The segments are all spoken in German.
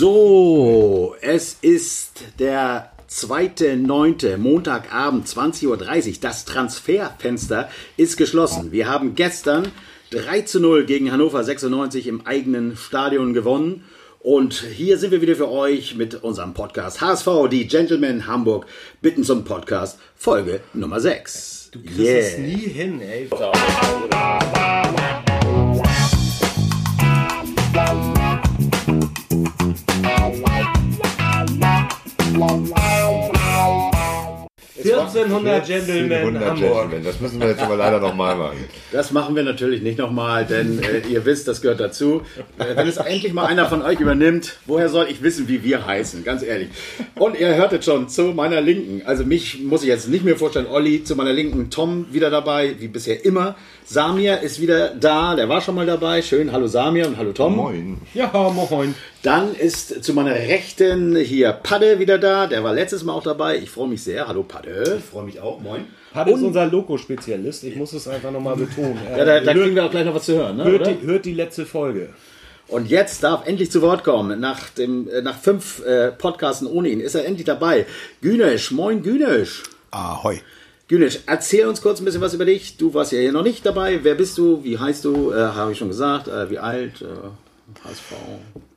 So, es ist der 2.9. Montagabend 20.30 Uhr. Das Transferfenster ist geschlossen. Wir haben gestern 3 zu 0 gegen Hannover 96 im eigenen Stadion gewonnen. Und hier sind wir wieder für euch mit unserem Podcast HSV, die Gentlemen Hamburg bitten zum Podcast, Folge Nummer 6. Du kriegst es nie hin, ey. 1400 Gentlemen 1400 Hamburg. Gentlemen. Das müssen wir jetzt aber leider nochmal machen. Das machen wir natürlich nicht nochmal, denn äh, ihr wisst, das gehört dazu. Äh, wenn es endlich mal einer von euch übernimmt, woher soll ich wissen, wie wir heißen? Ganz ehrlich. Und ihr hörtet schon zu meiner Linken. Also mich muss ich jetzt nicht mehr vorstellen. Olli zu meiner Linken. Tom wieder dabei, wie bisher immer. Samir ist wieder da. Der war schon mal dabei. Schön. Hallo Samir und hallo Tom. Moin. Ja, moin. Dann ist zu meiner Rechten hier Padde wieder da. Der war letztes Mal auch dabei. Ich freue mich sehr. Hallo Padde. freue mich auch. Moin. Pat ist unser Loco-Spezialist. Ich muss es einfach nochmal betonen. Ja, da, da hört, kriegen wir auch gleich noch was zu hören. Ne, hört, oder? die, hört die letzte Folge. Und jetzt darf endlich zu Wort kommen. Nach, dem, äh, nach fünf äh, Podcasten ohne ihn ist er endlich dabei. Günesch, moin Günesch. Ahoi. Günesch, erzähl uns kurz ein bisschen was über dich. Du warst ja hier noch nicht dabei. Wer bist du? Wie heißt du? Äh, Habe ich schon gesagt. Äh, wie alt? Äh, HSV.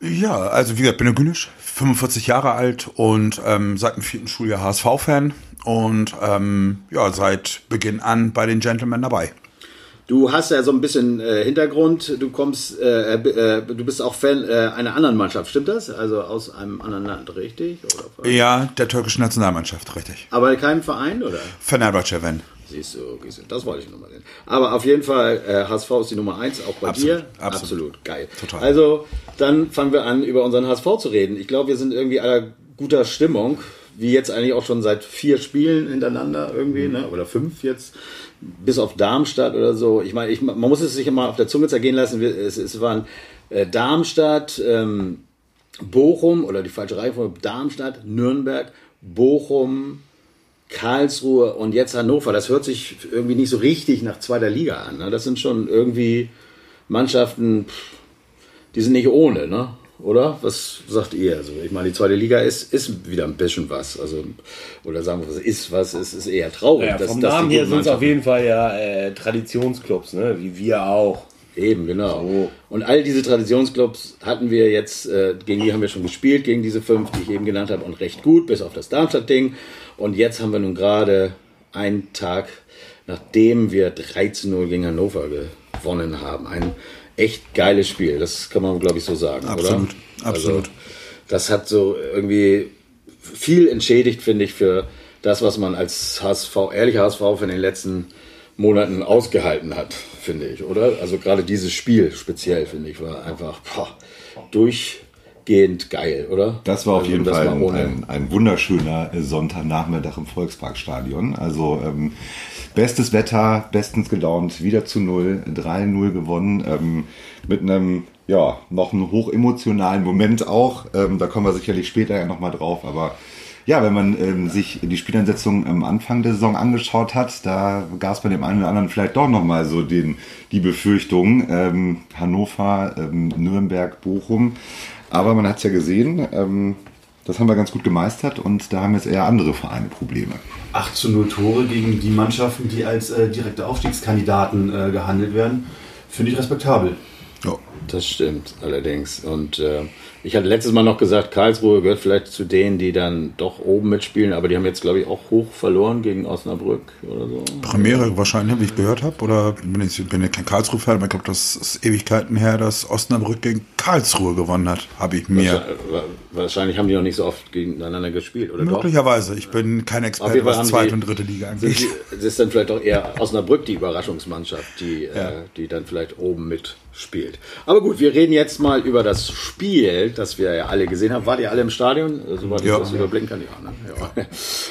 Ja, also wie gesagt, bin der Günisch, 45 Jahre alt und ähm, seit dem vierten Schuljahr HSV-Fan und ähm, ja, seit Beginn an bei den Gentlemen dabei. Du hast ja so ein bisschen äh, Hintergrund. Du kommst, äh, äh, du bist auch Fan äh, einer anderen Mannschaft, stimmt das? Also aus einem anderen Land, richtig? Oder? Ja, der türkischen Nationalmannschaft, richtig. Aber keinem Verein, oder? Fenerbahce, wenn. Siehst du, du, das wollte ich nochmal sehen. Aber auf jeden Fall, äh, HSV ist die Nummer eins, auch bei Absolut, dir. absolut. geil. Total. Also, dann fangen wir an, über unseren HSV zu reden. Ich glaube, wir sind irgendwie aller guter Stimmung, wie jetzt eigentlich auch schon seit vier Spielen hintereinander irgendwie, ne? oder fünf jetzt, bis auf Darmstadt oder so. Ich meine, ich, man muss es sich immer auf der Zunge zergehen lassen. Es, es waren äh, Darmstadt, ähm, Bochum, oder die falsche Reihenfolge, Darmstadt, Nürnberg, Bochum, Karlsruhe und jetzt Hannover. Das hört sich irgendwie nicht so richtig nach zweiter Liga an. Ne? Das sind schon irgendwie Mannschaften, pff, die sind nicht ohne, ne? Oder? Was sagt ihr? Also, ich meine, die zweite Liga ist, ist wieder ein bisschen was. Also, oder sagen wir, was ist was? Es ist eher traurig. Ja, dass- vom dass Namen her guten sind es auf jeden Fall ja äh, Traditionsclubs, ne? wie wir auch. Eben, genau. Und all diese Traditionsclubs hatten wir jetzt, äh, gegen die haben wir schon gespielt, gegen diese fünf, die ich eben genannt habe, und recht gut, bis auf das Darmstadt-Ding. Und jetzt haben wir nun gerade einen Tag, nachdem wir 13-0 gegen Hannover gewonnen haben. Ein echt geiles Spiel, das kann man, glaube ich, so sagen, Absolut, oder? absolut. Also, das hat so irgendwie viel entschädigt, finde ich, für das, was man als HSV, ehrlicher HSV für den letzten Monaten ausgehalten hat, finde ich, oder? Also gerade dieses Spiel speziell, finde ich, war einfach boah, durchgehend geil, oder? Das war auf Also jeden Fall ein, ein wunderschöner Sonntagnachmittag im Volksparkstadion. Also ähm, bestes Wetter, bestens gelaunt, wieder zu null, 3-0 gewonnen, ähm, mit einem, ja, noch einem hochemotionalen Moment auch. Ähm, da kommen wir sicherlich später ja nochmal drauf, aber ja, wenn man ähm, sich die Spielansetzung am Anfang der Saison angeschaut hat, da gab es bei dem einen oder anderen vielleicht doch nochmal so den, die Befürchtung, ähm, Hannover, ähm, Nürnberg, Bochum. Aber man hat es ja gesehen, ähm, das haben wir ganz gut gemeistert und da haben jetzt eher andere Vereine Probleme. 8 zu 0 Tore gegen die Mannschaften, die als äh, direkte Aufstiegskandidaten äh, gehandelt werden. Finde ich respektabel. Ja. Das stimmt, allerdings. Und äh, ich hatte letztes Mal noch gesagt, Karlsruhe gehört vielleicht zu denen, die dann doch oben mitspielen, aber die haben jetzt, glaube ich, auch hoch verloren gegen Osnabrück oder so. Premiere wahrscheinlich, wie ich gehört habe. Oder bin ich bin ja kein Karlsruhe-Fan, aber ich glaube, das ist Ewigkeiten her, dass Osnabrück gegen Karlsruhe gewonnen hat. Habe ich mir. Wa- Wahrscheinlich haben die noch nicht so oft gegeneinander gespielt, oder doch? Möglicherweise. Ich bin kein Experte, was zweite und dritte Liga angeht. die, das ist dann vielleicht auch eher Osnabrück die Überraschungsmannschaft, die, äh, die dann vielleicht oben mitspielt. Aber gut, wir reden jetzt mal über das Spiel, das wir ja alle gesehen haben. Wart ihr alle im Stadion? Also, Soweit ich Ja. das überblicken kann, ja, ne? ja.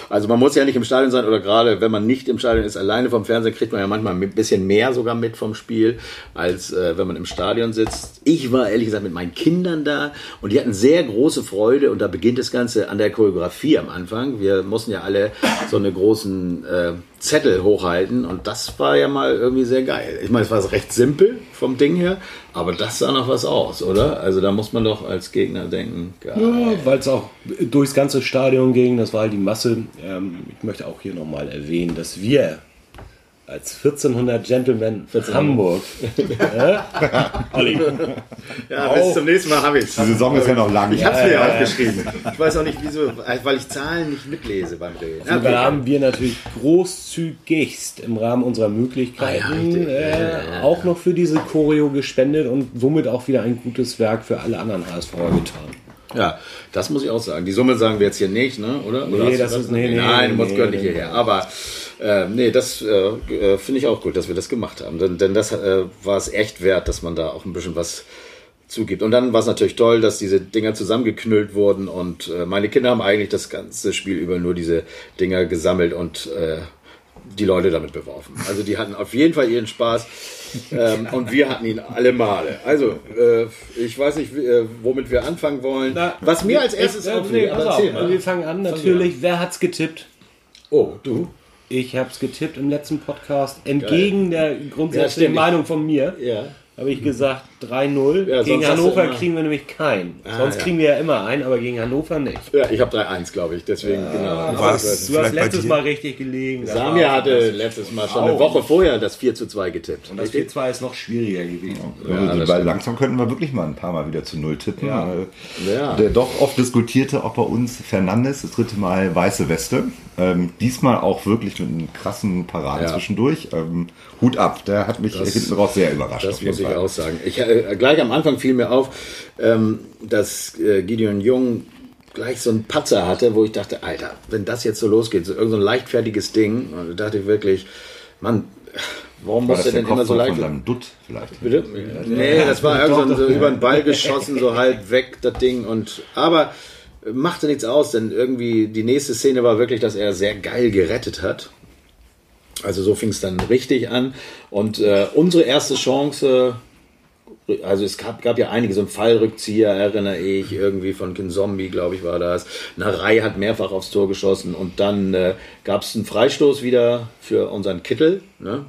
Also man muss ja nicht im Stadion sein oder gerade wenn man nicht im Stadion ist, alleine vom Fernsehen kriegt man ja manchmal ein bisschen mehr sogar mit vom Spiel, als äh, wenn man im Stadion sitzt. Ich war ehrlich gesagt mit meinen Kindern da und die hatten sehr große Freude und da beginnt das Ganze an der Choreografie am Anfang. Wir mussten ja alle so eine großen, äh, Zettel hochhalten und das war ja mal irgendwie sehr geil. Ich meine, es war recht simpel vom Ding her, aber das sah noch was aus, oder? Also da muss man doch als Gegner denken, geil. Ja, weil es auch durchs ganze Stadion ging, das war halt die Masse. Ähm, ich möchte auch hier nochmal erwähnen, dass wir als 1400 Gentlemen Hamburg. Olli. Ja, bis zum nächsten Mal habe ich Die Saison ist ja noch lang. Ich habe es mir ja aufgeschrieben. Ich weiß auch nicht, wieso, weil ich Zahlen nicht mitlese beim Reden. Und da haben wir natürlich großzügigst im Rahmen unserer Möglichkeiten Ah, ja, äh, Ja, ja, ja. auch noch für diese Choreo gespendet und somit auch wieder ein gutes Werk für alle anderen HSVer getan. Ja, das muss ich auch sagen. Die Summe sagen wir jetzt hier nicht, ne? oder? Nee, oder das ist- nee, nee, Nein, nee, muss nee, gehört nicht nee. hierher. Aber äh, nee, das äh, äh, finde ich auch gut, dass wir das gemacht haben. Denn, denn das äh, war es echt wert, dass man da auch ein bisschen was zugibt. Und dann war es natürlich toll, dass diese Dinger zusammengeknüllt wurden und äh, meine Kinder haben eigentlich das ganze Spiel über nur diese Dinger gesammelt und äh, die Leute damit beworfen. Also die hatten auf jeden Fall ihren Spaß ähm, und wir hatten ihn alle Male. Also äh, ich weiß nicht, äh, womit wir anfangen wollen. Was mir als erstes Äh, auffiel, nee, mal. wir fangen an natürlich. Wer hat's getippt? Oh, du? Ich habe es getippt im letzten Podcast. Entgegen der Ja, grundsätzlichen stimmt. Meinung von mir Ja. Habe ich gesagt 3-0. Ja, gegen hast du Hannover kriegen wir nämlich keinen. sonst ja. kriegen wir ja immer einen, aber gegen Hannover nicht. Ja, ich habe 3-1, glaube ich. Deswegen, genau. Was? Du hast Vielleicht bei letztes? Mal richtig gelegen. Das Samir hatte letztes Mal schon eine Woche vorher das 4 zu 2 getippt. Und das 4-2 ist noch schwieriger gewesen. Also, das weil langsam könnten wir wirklich mal ein paar Mal wieder zu Null tippen. Ja. Ja. Der doch oft diskutierte auch bei uns Fernandes, das dritte Mal weiße Weste. Ähm, diesmal auch wirklich mit einem krassen Paraden Ja. zwischendurch. Ähm, Hut ab, der hat mich hinten raus sehr überrascht. Das auf jeden muss ich Fall. auch sagen. Ich, äh, gleich am Anfang fiel mir auf, ähm, dass äh, Gideon Jung gleich so einen Patzer hatte, wo ich dachte, Alter, wenn das jetzt so losgeht, so irgendein so ein leichtfertiges Ding, und da dachte ich wirklich, Mann, warum War muss der denn immer so leicht von Dutt vielleicht? Bitte? Nee, das war irgendwie so, so über den Ball geschossen, so halb weg, das Ding. Und, aber machte nichts aus, denn irgendwie die nächste Szene war wirklich, dass er sehr geil gerettet hat. Also so fing es dann richtig an. Und äh, unsere erste Chance, also es gab, gab ja einige, so ein Fallrückzieher, erinnere ich, irgendwie von Kinzombie, glaube ich, war das. Narei hat mehrfach aufs Tor geschossen und dann äh, gab es einen Freistoß wieder für unseren Kittel. Ne?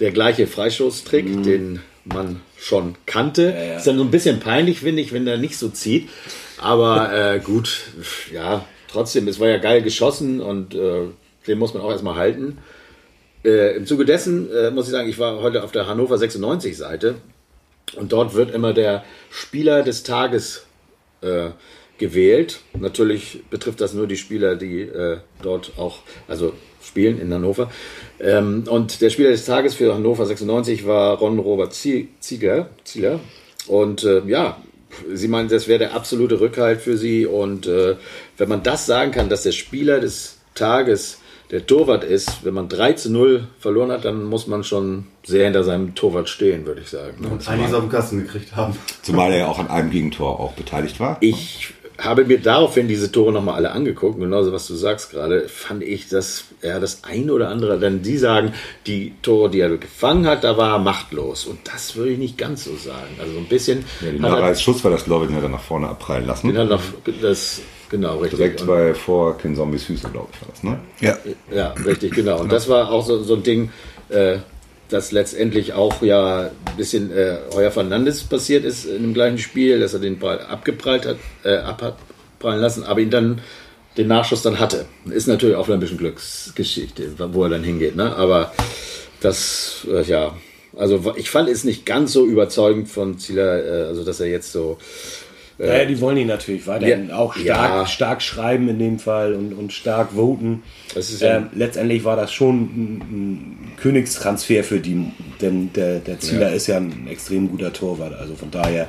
Der gleiche Freistoßtrick, den man schon kannte. Ist dann so ein bisschen peinlich, finde ich, wenn der nicht so zieht. Aber äh, gut, ja, trotzdem, es war ja geil geschossen und äh, den muss man auch erstmal halten. Äh, Im Zuge dessen äh, muss ich sagen, ich war heute auf der Hannover 96 Seite und dort wird immer der Spieler des Tages äh, gewählt. Natürlich betrifft das nur die Spieler, die äh, dort auch also spielen in Hannover. Ähm, und der Spieler des Tages für Hannover 96 war Ron Robert Zie- Ziegler. Und äh, ja, sie meinen, das wäre der absolute Rückhalt für sie. Und äh, wenn man das sagen kann, dass der Spieler des Tages der Torwart ist, wenn man 3 zu 0 verloren hat, dann muss man schon sehr hinter seinem Torwart stehen, würde ich sagen. ne? Und einiges auf den Kasten gekriegt haben. Zumal er ja auch an einem Gegentor auch beteiligt war. Ich habe mir daraufhin diese Tore nochmal alle angeguckt, genauso was du sagst gerade, fand ich, dass er das eine oder andere, denn die sagen, die Tore, die er gefangen hat, da war er machtlos. Und das würde ich nicht ganz so sagen. Also so ein bisschen. Ja, den er, Schuss war das, glaube ich, den hat er nach vorne abprallen lassen. den hat noch das, genau, richtig. Direkt Und- bei vor Ken Zombies Füße, glaube ich, war das, ne? Ja. Ja, richtig, genau. Und das war auch so, so ein Ding, äh, das letztendlich auch ja ein bisschen äh, Heuer Fernandes passiert ist in dem gleichen Spiel, dass er den Ball abgeprallt hat, äh, abprallen lassen, aber ihn dann den Nachschuss dann hatte. Ist natürlich auch wieder ein bisschen Glücksgeschichte, wo er dann hingeht, ne? Aber das, äh, ja, also ich fand es nicht ganz so überzeugend von Zieler, äh, also dass er jetzt so Ja, die wollen ihn natürlich weiterhin Ja. auch stark, Ja. stark schreiben in dem Fall und, und stark voten. Das ist ja- ähm, letztendlich war das schon ein, ein Königstransfer für die, denn der, der Zieler Ja. ist ja ein extrem guter Torwart. Also von daher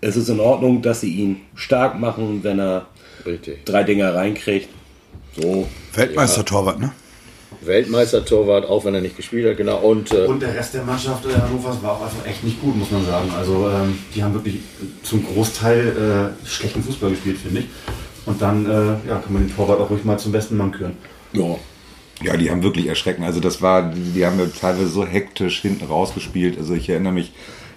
ist es in Ordnung, dass sie ihn stark machen, wenn er richtig. drei Dinger reinkriegt. So. Weltmeister-Torwart, ne? Weltmeister-Torwart, auch wenn er nicht gespielt hat, genau. Und, äh, Und der Rest der Mannschaft äh, Hannovers war auch einfach echt nicht gut, muss man sagen. Also ähm, die haben wirklich zum Großteil äh, schlechten Fußball gespielt, finde ich. Und dann äh, ja, kann man den Torwart auch ruhig mal zum besten Mann küren. Ja. Ja, die haben wirklich erschreckend. Also das war, die, die haben ja teilweise so hektisch hinten rausgespielt. Also ich erinnere mich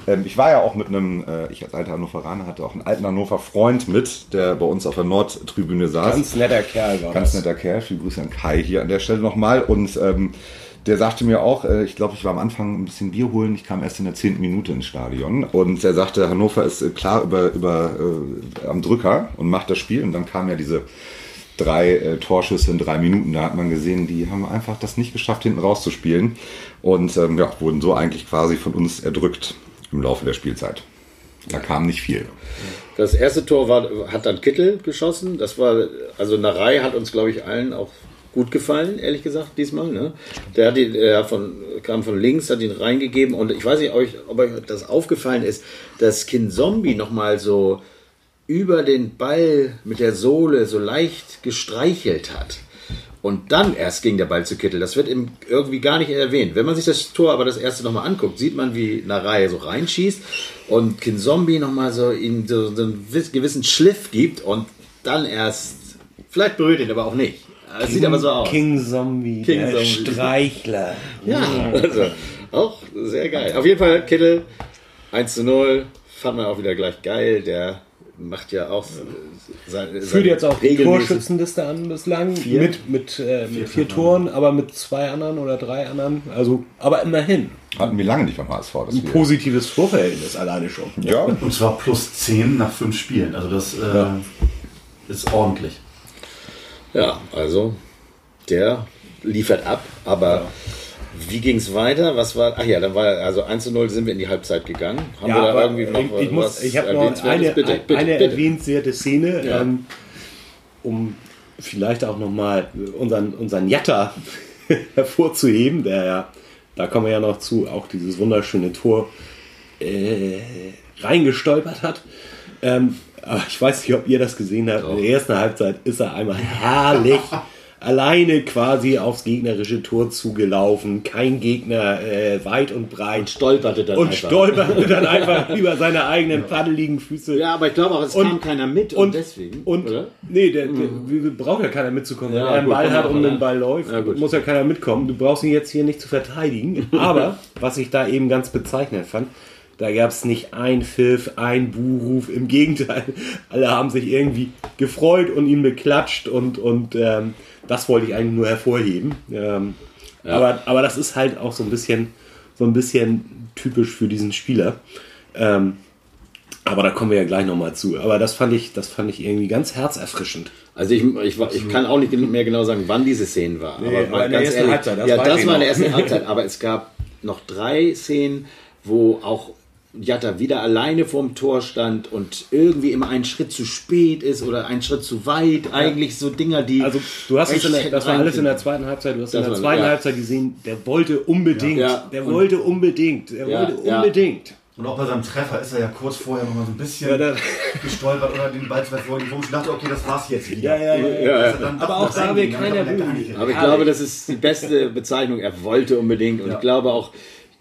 Ähm, ich war ja auch mit einem, äh, ich als alter Hannoveraner hatte auch einen alten Hannover Freund mit, der bei uns auf der Nordtribüne saß. Ganz netter Kerl war Ganz netter Kerl. Viele Grüße an Kai hier an der Stelle nochmal. Und ähm, der sagte mir auch, äh, ich glaube, ich war am Anfang ein bisschen Bier holen. Ich kam erst in der zehnten Minute ins Stadion. Und er sagte, Hannover ist äh, klar über, über äh, am Drücker und macht das Spiel. Und dann kam ja diese drei äh, Torschüsse in drei Minuten. Da hat man gesehen, die haben einfach das nicht geschafft, hinten rauszuspielen. Und ähm, ja, wurden so eigentlich quasi von uns erdrückt im Laufe der Spielzeit. Da kam nicht viel. Das erste Tor war, hat dann Kittel geschossen. Das war, also Narei hat uns, glaube ich, allen auch gut gefallen, ehrlich gesagt, diesmal. Ne? Der hat ihn, er von, kam von links, hat ihn reingegeben und ich weiß nicht, ob euch, ob euch das aufgefallen ist, dass Kin Zombie nochmal so über den Ball mit der Sohle so leicht gestreichelt hat. Und dann erst ging der Ball zu Kittel. Das wird im, irgendwie gar nicht erwähnt. Wenn man sich das Tor aber das erste nochmal anguckt, sieht man, wie Narei so reinschießt und Kinzombie nochmal so ihm so, so einen wiss- gewissen Schliff gibt und dann erst, vielleicht berührt ihn aber auch nicht. Es sieht aber so aus. King Zombie, King der Zombie. Streichler. Ja, also auch sehr geil. Auf jeden Fall Kittel 1 zu 0. Fand man auch wieder gleich geil. Der macht ja auch seine, Führt jetzt auch die Torschützenliste an bislang. Vier? Mit, mit, äh, mit vier Toren, aber mit zwei anderen oder drei anderen. Also, aber immerhin. Hatten wir lange nicht beim HSV. Dass Ein wir, positives Torverhältnis alleine schon. ja, Und zwar plus 10 nach 5 Spielen. Also das äh, ist ordentlich. Ja, also der liefert ab, aber wie ging es weiter? Was war? Ach ja, dann war also 1 zu 0 sind wir in die Halbzeit gegangen. Haben wir da irgendwie noch ich, ich, muss, was ich habe noch eine, bitte, bitte, eine bitte. erwähnenswerte Szene, Ja. ähm, um vielleicht auch nochmal unseren, unseren Jatta hervorzuheben, der ja, da kommen wir ja noch zu, auch dieses wunderschöne Tor äh, reingestolpert hat. Ähm, aber ich weiß nicht, ob ihr das gesehen habt. In der ersten Halbzeit ist er einmal herrlich alleine quasi aufs gegnerische Tor zugelaufen. Kein Gegner äh, weit und breit. Stolperte dann und einfach. stolperte dann einfach über seine eigenen paddeligen Füße. Ja, aber ich glaube auch, es Und- kam keiner mit und, deswegen. Und oder? nee, der, der, wir- braucht ja keiner mitzukommen. Ja, Wenn er einen Ball hat und ne? den Ball läuft, Ja, muss ja keiner mitkommen. Du brauchst ihn jetzt hier nicht zu verteidigen. Aber was ich da eben ganz bezeichnend fand, da gab es nicht ein Pfiff, ein Buhruf. Im Gegenteil, alle haben sich irgendwie gefreut und ihn beklatscht und, und ähm, das wollte ich eigentlich nur hervorheben. Ähm, aber, aber das ist halt auch so ein bisschen, so ein bisschen typisch für diesen Spieler. Ähm, aber da kommen wir ja gleich nochmal zu. Aber das fand ich, das fand ich irgendwie ganz herzerfrischend. Also ich, ich, war- ich kann auch nicht mehr genau sagen, wann diese Szene war. Nee, aber aber in der ganz ersten ehrlich, Halbzeit, das ja, das ich war in der ersten Halbzeit. Aber es gab noch drei Szenen, wo auch Jatta wieder alleine vorm Tor stand und irgendwie immer einen Schritt zu spät ist oder einen Schritt zu weit. Eigentlich so Dinger, die. Also du hast es in der, das war alles in der zweiten Halbzeit. Du hast in Das der war- zweiten ja. Halbzeit gesehen, der wollte unbedingt, Ja. der Und- wollte unbedingt, der Ja, wollte ja. unbedingt. Und auch bei seinem Treffer ist er ja kurz vorher noch mal so ein bisschen gestolpert oder den Ball zu weit vorgehen. Wo ich dachte, okay, das war's jetzt wieder. Ja, ja, ja, er Aber auch da will keiner er Aber ich glaube, das ist die beste Bezeichnung. Er wollte unbedingt. Und ich glaube auch,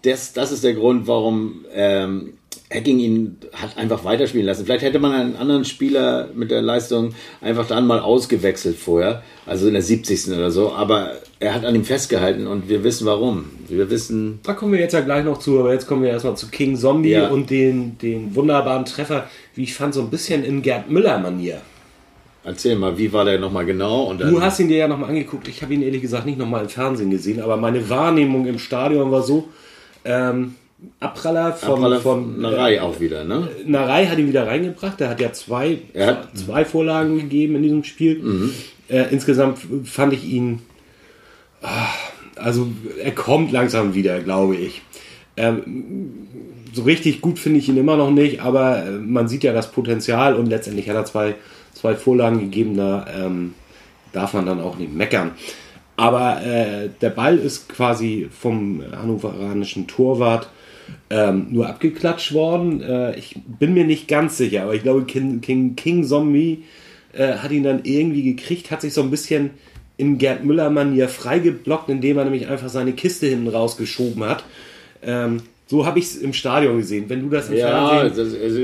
das, das ist der Grund, warum ähm, Hacking ihn hat einfach weiterspielen lassen. Vielleicht hätte man einen anderen Spieler mit der Leistung einfach dann mal ausgewechselt vorher, also in der 70. oder so. Aber er hat an ihm festgehalten und wir wissen warum. Wir wissen, Da kommen wir jetzt ja gleich noch zu, aber jetzt kommen wir erstmal zu King Zombie Ja. und den, den wunderbaren Treffer, wie ich fand, so ein bisschen in Gerd Müller-Manier. erzähl mal, wie war der nochmal genau? Und dann, Du hast ihn dir ja nochmal angeguckt. Ich habe ihn ehrlich gesagt nicht nochmal im Fernsehen gesehen, aber meine Wahrnehmung im Stadion war so, ähm, Abpraller von, Abpraller von Narei auch wieder, ne? Narei hat ihn wieder reingebracht. Der hat ja zwei, Er hat- zwei Vorlagen gegeben in diesem Spiel. Äh, insgesamt fand ich ihn, ah, also er kommt langsam wieder, glaube ich. Ähm, so richtig gut finde ich ihn immer noch nicht, aber äh, man sieht ja das Potenzial und letztendlich hat er zwei, zwei Vorlagen gegeben, da ähm, darf man dann auch nicht meckern. Aber äh, der Ball ist quasi vom hannoveranischen Torwart ähm, nur abgeklatscht worden. Äh, ich bin mir nicht ganz sicher, aber ich glaube, King, King, King Zombie äh, hat ihn dann irgendwie gekriegt, hat sich so ein bisschen in Gerd Müller-Manier freigeblockt, indem er nämlich einfach seine Kiste hinten rausgeschoben hat. Ähm, so habe ich es im Stadion gesehen. Wenn du das im Ja, Fernsehen... das, also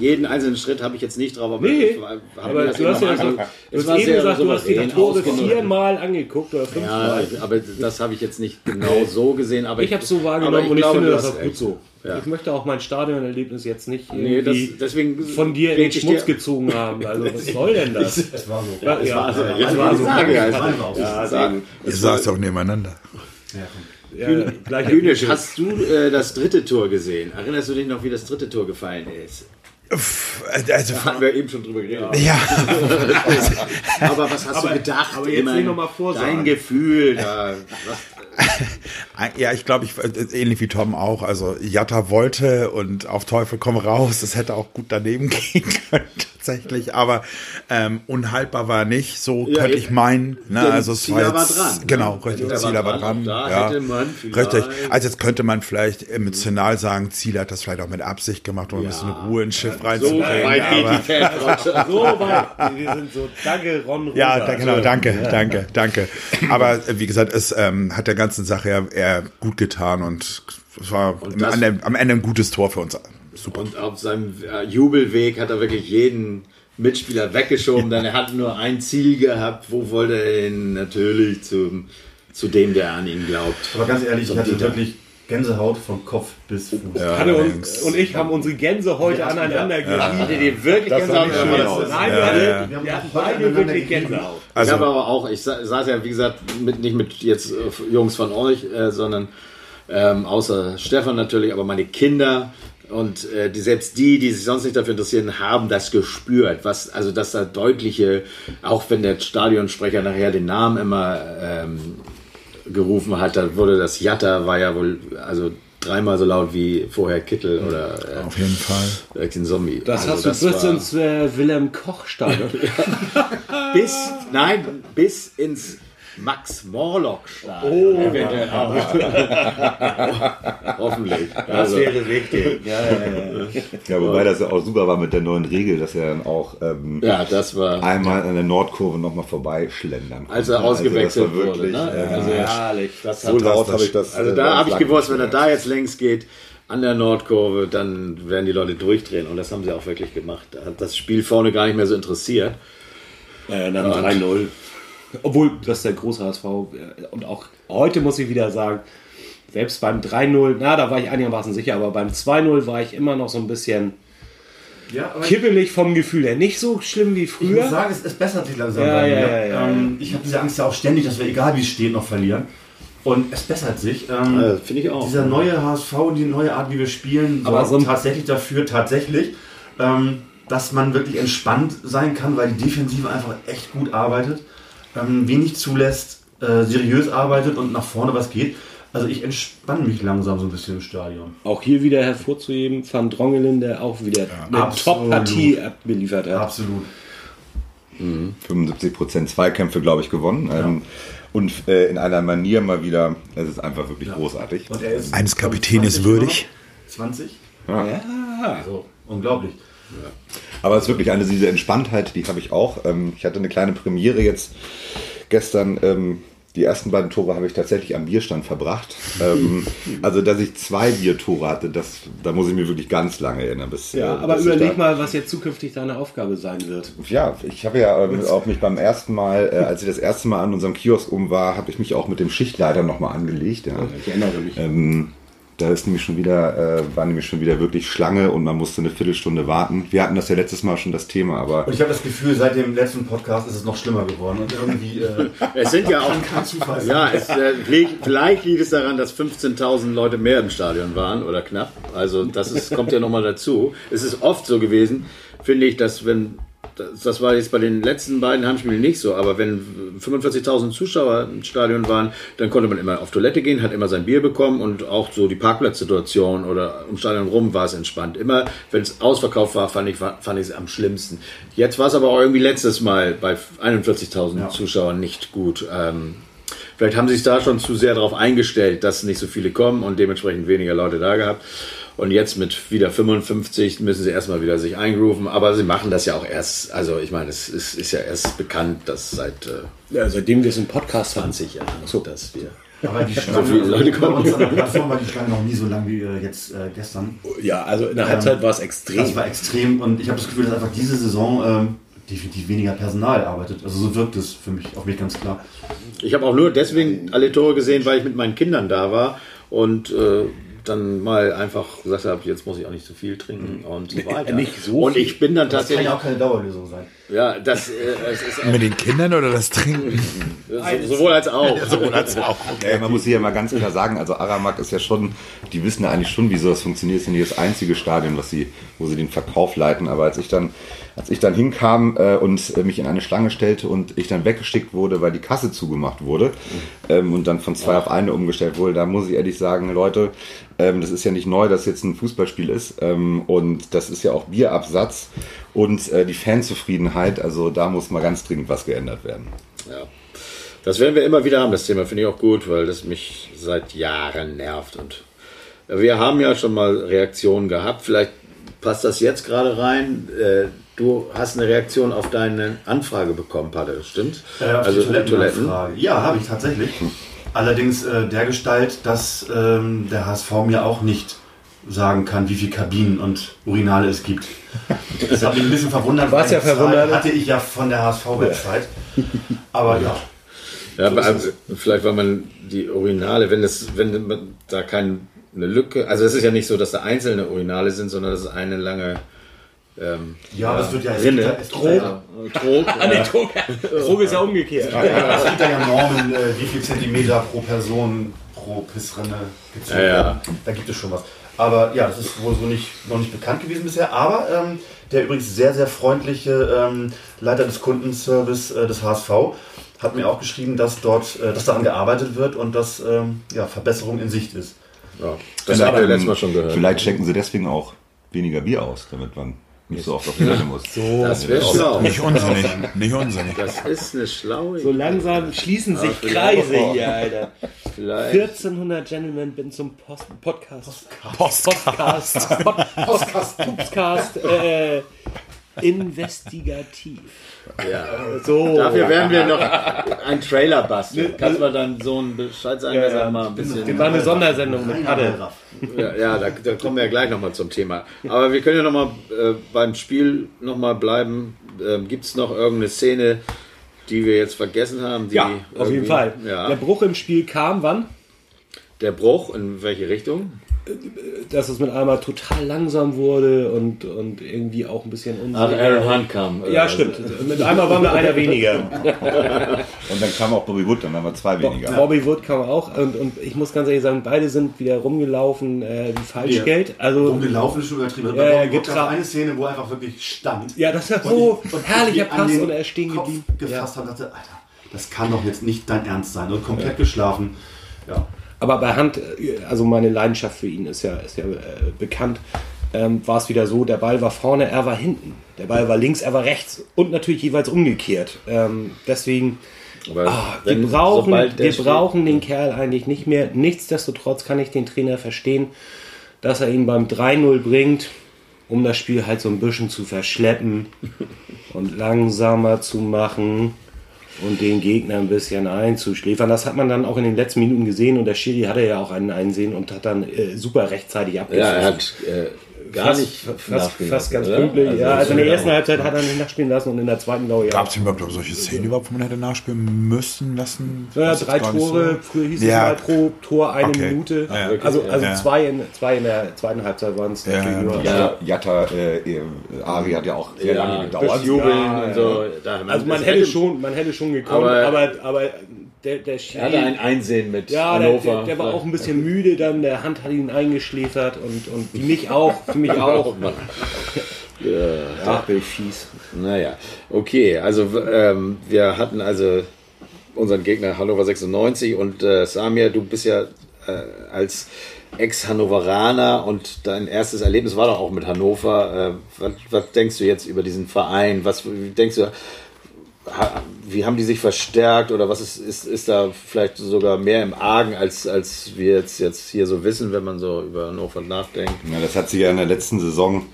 jeden einzelnen Schritt habe ich jetzt nicht drauf, aber Nee, ich aber du hast ja ange- du es hast eben gesagt, du hast die Tore viermal angeguckt oder Ja, fünfmal. aber das habe ich jetzt nicht genau so gesehen. Aber ich habe es so wahrgenommen ich und ich glaube, finde das auch gut so. Ja. Ich möchte auch mein Stadionerlebnis jetzt nicht Nee, irgendwie das- deswegen von dir in den ich Schmutz gezogen haben. Also was soll denn das? Es war so. Ja, ja, Also, ja, jetzt ja, war so. so Frage, Nein, also, war auch so. ja, sagen. Ihr saßt auch nebeneinander. Ja, komm. Ja, gleicher hast du äh, das dritte Tor gesehen? Erinnerst du dich noch, wie das dritte Tor gefallen ist? Also, Da hatten wir eben schon drüber geredet. ja, Aber was hast Aber- du gedacht? aber jetzt Ich meine, nicht noch mal vorsagen. Dein Gefühl. Da, was, ja, ich glaube, ich ähnlich wie Tom auch. Also Jatta wollte und auf Teufel komm raus. Das hätte auch gut daneben gehen können tatsächlich, aber ähm, unhaltbar war nicht. So Ja, könnte ich meinen. Ne? Also es Zieler war jetzt, war dran, genau, ne? richtig. Zieler war dran. dran. Ja. richtig. Also jetzt könnte man vielleicht emotional sagen, Zieler hat das vielleicht auch mit Absicht gemacht, um ein bisschen Ruhe ins Schiff so reinzubringen. weit geht aber-. So weit. Wir sind so, danke Ron. Ja, da, genau, danke, danke, danke. Aber äh, wie gesagt, es ähm, hat der ganzen Sache ja eher gut getan und es war das- am, Ende, am Ende ein gutes Tor für uns. Super. Und auf seinem äh, Jubelweg hat er wirklich jeden Mitspieler weggeschoben, denn er hat nur ein Ziel gehabt. Wo wollte er hin? Natürlich zum, zu dem, der an ihn glaubt. Aber ganz ehrlich, ich hatte wirklich Gänsehaut von Kopf bis Fuß. Hatte uns, und ich haben unsere Gänse heute aneinander Hattet gerieben. ihr wirklich Das nicht schön. Nein, Ja, wir, hatten, ja. wir hatten beide wirklich. Gänsehaut. ich habe aber auch, ich sa- saß ja wie gesagt mit, nicht mit jetzt äh, Jungs von euch, äh, sondern ähm, außer Stefan natürlich, aber meine Kinder und äh, die, selbst die, die sich sonst nicht dafür interessieren, haben das gespürt. Was, also dass da deutliche, auch wenn der Stadionsprecher nachher den Namen immer ähm, gerufen hat, da wurde das Jatta war ja wohl also dreimal so laut wie vorher Kittel oder äh, Auf jeden Fall. den Zombie. Das also hast du bis ins äh, Wilhelm Koch Stadion. bis nein bis ins Max Morlock Stadion. Oh, eventuell auch. Hoffentlich. Also, wäre wichtig. Ja, ja, ja. Ja, wobei das ja auch super war mit der neuen Regel, dass er dann auch ähm, ja, das war einmal an der Nordkurve nochmal vorbeischlendern konnte. als er ausgewechselt also das war wurde. wirklich, Ne? äh, Also, Herrlich. das so hat, laut habe ich das. also äh, da habe ich gewusst, wenn er da jetzt längs geht an der Nordkurve, dann werden die Leute durchdrehen. Und das haben sie auch wirklich gemacht. Da hat das Spiel vorne gar nicht mehr so interessiert. Äh, dann 3-0. Obwohl, das ist der große HSV. äh, Und auch heute muss ich wieder sagen, selbst beim 3-0, na, da war ich einigermaßen sicher, aber beim 2-0 war ich immer noch so ein bisschen Ja, aber ich, kippelig vom Gefühl her. Nicht so schlimm wie ich früher. muss sagen, es, es bessert sich langsam. Ja, bei ja, mir. ja, ja, ähm, ich habe diese Angst ja auch ständig, dass wir, egal wie es steht, noch verlieren. Und es bessert sich. Ähm, Ja, finde ich auch. Dieser neue HSV und die neue Art, wie wir spielen, Aber sorgt so ein- tatsächlich dafür, tatsächlich, ähm, dass man wirklich entspannt sein kann, weil die Defensive einfach echt gut arbeitet, ähm, wenig zulässt, äh, seriös arbeitet und nach vorne was geht. Also ich entspanne mich langsam so ein bisschen im Stadion. Auch hier wieder hervorzuheben, Van Drongelen, der auch wieder eine absolut. Top-Partie abgeliefert hat. Absolut. 75 Prozent Zweikämpfe, glaube ich, gewonnen. Ähm, und äh, in einer Manier mal wieder, es ist einfach wirklich großartig. Und er ist Eines 20 würdig. immer noch. 20? Ja. Also unglaublich. Aber es ist wirklich eine diese Entspanntheit, die habe ich auch. Ähm, ich hatte eine kleine Premiere jetzt gestern. Ähm, die ersten beiden Tore habe ich tatsächlich am Bierstand verbracht. ähm, also, dass ich zwei Biertore hatte, das, da muss ich mir wirklich ganz lange erinnern. Bis, Ja, äh, aber überleg mal, was jetzt zukünftig deine Aufgabe sein wird. Ja, ich habe ja auch mich beim ersten Mal, äh, als ich das erste Mal an unserem Kiosk um war, habe ich mich auch mit dem Schichtleiter nochmal angelegt. Ja. Ich erinnere mich. Ähm, da ist nämlich schon wieder, äh, war nämlich schon wieder wirklich Schlange und man musste eine Viertelstunde warten. Wir hatten das ja letztes Mal schon das Thema, aber Und ich habe das Gefühl, seit dem letzten Podcast ist es noch schlimmer geworden. Und irgendwie äh, Es sind ja auch kein Zufall. Ja, es, äh, liegt, vielleicht liegt es daran, dass 15.000 Leute mehr im Stadion waren oder knapp. Also das ist, kommt ja nochmal dazu. Es ist oft so gewesen, finde ich, dass wenn, das, das war jetzt bei den letzten beiden Heimspielen nicht so, aber wenn 45.000 Zuschauer im Stadion waren, dann konnte man immer auf Toilette gehen, hat immer sein Bier bekommen und auch so die Parkplatzsituation oder im Stadion rum war es entspannt. Immer, wenn es ausverkauft war, fand ich fand ich es am schlimmsten. Jetzt war es aber auch irgendwie letztes Mal bei 41.000 Zuschauern nicht gut. Ähm, Vielleicht haben sie sich da schon zu sehr darauf eingestellt, dass nicht so viele kommen und dementsprechend weniger Leute da gehabt. Und jetzt mit wieder 55 müssen sie erstmal wieder sich eingrooven. Aber sie machen das ja auch erst, also ich meine, es ist, ist ja erst bekannt, dass seit äh, Ja, seitdem wir es im Podcast haben. 20 Jahren, dass wir. Aber die Schlange, viele Leute kommen. uns an der Plattform war die Schlange noch nie so lang wie äh, jetzt äh, gestern. Ja, also in der Halbzeit war es extrem. Das war extrem und ich habe das Gefühl, dass einfach diese Saison ähm, definitiv weniger Personal arbeitet. Also so wirkt es für mich, auf mich ganz klar. Ich habe auch nur deswegen alle Tore gesehen, weil ich mit meinen Kindern da war. Und äh, dann mal einfach gesagt habe, jetzt muss ich auch nicht zu viel trinken und so weiter. nicht so und ich bin dann Das kann tatsächlich, ja auch keine Dauerlösung sein. Ja, das äh, es ist Mit den Kindern oder das Trinken? so, sowohl als auch. so hat's auch. Ja, man muss hier ja mal ganz klar sagen, also Aramak ist ja schon, die wissen ja eigentlich schon, wie so das funktioniert. Es ist ja nicht das einzige Stadion, was sie, wo sie den Verkauf leiten. Aber als ich dann, als ich dann hinkam äh, und äh, mich in eine Schlange stellte und ich dann weggeschickt wurde, weil die Kasse zugemacht wurde ähm, und dann von zwei auf eine umgestellt wurde, da muss ich ehrlich sagen, Leute, ähm, das ist ja nicht neu, dass jetzt ein Fußballspiel ist ähm, und das ist ja auch Bierabsatz und äh, die Fanzufriedenheit. Also da muss mal ganz dringend was geändert werden. Ja. Das werden wir immer wieder haben, das Thema finde ich auch gut, weil das mich seit Jahren nervt. Und wir haben ja schon mal Reaktionen gehabt. Vielleicht passt das jetzt gerade rein. Äh, Du hast eine Reaktion auf deine Anfrage bekommen, Patte, stimmt? Äh, auf also die Toilettenanfrage. Ja, habe ich tatsächlich. Allerdings äh, der Gestalt, dass ähm, der HSV mir auch nicht sagen kann, wie viele Kabinen und Urinale es gibt. Das hat mich ein bisschen verwundert. Warst weil ja verwundert. Hatte ich ja von der HSV-Website. Aber ja. Ja, aber also, vielleicht weil man die Urinale, wenn das, wenn man da keine Lücke, also es ist ja nicht so, dass da einzelne Urinale sind, sondern das ist eine lange ähm, Ja, das wird ja es Rinne. ja- es ja- Trog. Trog. Trog ist ja umgekehrt. Es gibt da ja Normen, äh, wie viel Zentimeter pro Person pro Pissrinne gezogen Ja, ja. werden. Da gibt es schon was. Aber ja, das ist wohl so nicht, noch nicht bekannt gewesen bisher. Aber ähm, der übrigens sehr, sehr freundliche ähm, Leiter des Kundenservice äh, des HSV hat mir auch geschrieben, dass dort, äh, dass daran gearbeitet wird und dass ähm, ja, Verbesserung in Sicht ist. Ja, das haben wir letztes Mal schon gehört. Vielleicht schenken sie deswegen auch weniger Bier aus, damit man nicht so oft auf die Toilette muss. Das wäre schlau. Nicht unsinnig. Nicht unsinnig. Das ist eine schlaue So langsam schließen sich vielleicht. Kreise hier, Alter. Vielleicht. 1400 Gentlemen bin zum Post Podcast. Postcast. Podcast. Pod Podcast. Podcast. Äh, investigativ. Ja. So. Dafür werden wir noch einen Trailer basteln. Kannst du dann so einen Bescheid sagen, dass er mal ein bisschen. Das war eine Sondersendung mit Paddel. Ja, ja da, da kommen wir ja gleich nochmal zum Thema. Aber wir können ja nochmal äh, beim Spiel nochmal bleiben. Ähm, Gibt es noch irgendeine Szene, die wir jetzt vergessen haben? Die Ja, auf jeden Fall. Der Ja. Bruch im Spiel kam wann? Der Bruch, in welche Richtung? Dass es mit einmal total langsam wurde und, und irgendwie auch ein bisschen unsicher. Hunt kam. Ja, stimmt. Mit einmal waren wir einer weniger. Und dann kam auch Bobby Wood, dann haben wir zwei weniger. Bobby Wood kam auch. Und, und ich muss ganz ehrlich sagen, beide sind wieder rumgelaufen wie Falschgeld. Also, Rumgelaufen ist schon übertrieben. Ja, ja, Bei Bob getra- gab es eine Szene, wo er einfach wirklich stand. ja, das war Und so ich- und herrlicher ich an Pass den und er stehen Kopf geblieben. gefasst hat und dachte, Alter, das kann doch jetzt nicht dein Ernst sein. Und komplett geschlafen. Ja. Aber bei Hand, äh, also meine Leidenschaft für ihn ist ja, ist ja äh, bekannt, ähm, war es wieder so, der Ball war vorne, er war hinten. Der Ball war links, er war rechts. Und natürlich jeweils umgekehrt. Ähm, deswegen, ah, wir, brauchen, wir steht- brauchen den Kerl eigentlich nicht mehr. Nichtsdestotrotz kann ich den Trainer verstehen, dass er ihn beim 3-0 bringt, um das Spiel halt so ein bisschen zu verschleppen und langsamer zu machen und den Gegner ein bisschen einzuschläfern. Das hat man dann auch in den letzten Minuten gesehen und der Schiri hatte ja auch einen Einsehen und hat dann äh, super rechtzeitig Ja, abgepfiffen. er hat äh, gar fast, nicht fast, fast ganz pünktlich. ja, also in der ersten Halbzeit hat er nicht nachspielen lassen und in der zweiten glaube ich Gab es überhaupt solche Szenen überhaupt, wo man hätte nachspielen müssen lassen? Ja, drei Tore, so. früher hieß Ja. es mal pro Tor eine Okay. Minute. Ja, ja. Also, also Ja. zwei, in, zwei in der zweiten Halbzeit waren es Ja, natürlich ja. nur. Ja, Jatta, äh, Ari hat ja auch sehr Ja, lange gedauert. Jubeln Ja, und so. Also man hätte schon, man hätte schon gekommen, Aber- aber, aber, der, der Er hatte ein Schiri, Einsehen mit ja, Hannover. der, der war auch ein bisschen müde dann, der Hand hat ihn eingeschläfert und, und mich auch, für mich auch. Ach, bin ich fies. Naja, okay, also ähm, wir hatten also unseren Gegner Hannover 96 und äh, Samir, du bist ja äh, als Ex-Hannoveraner und dein erstes Erlebnis war doch auch mit Hannover. Äh, was, was denkst du jetzt über diesen Verein? Was denkst du, wie haben die sich verstärkt oder was ist, ist, ist da vielleicht sogar mehr im Argen, als, als wir jetzt, jetzt hier so wissen, wenn man so über Hannover nachdenkt? Ja, das hat sich ja in der letzten Saison,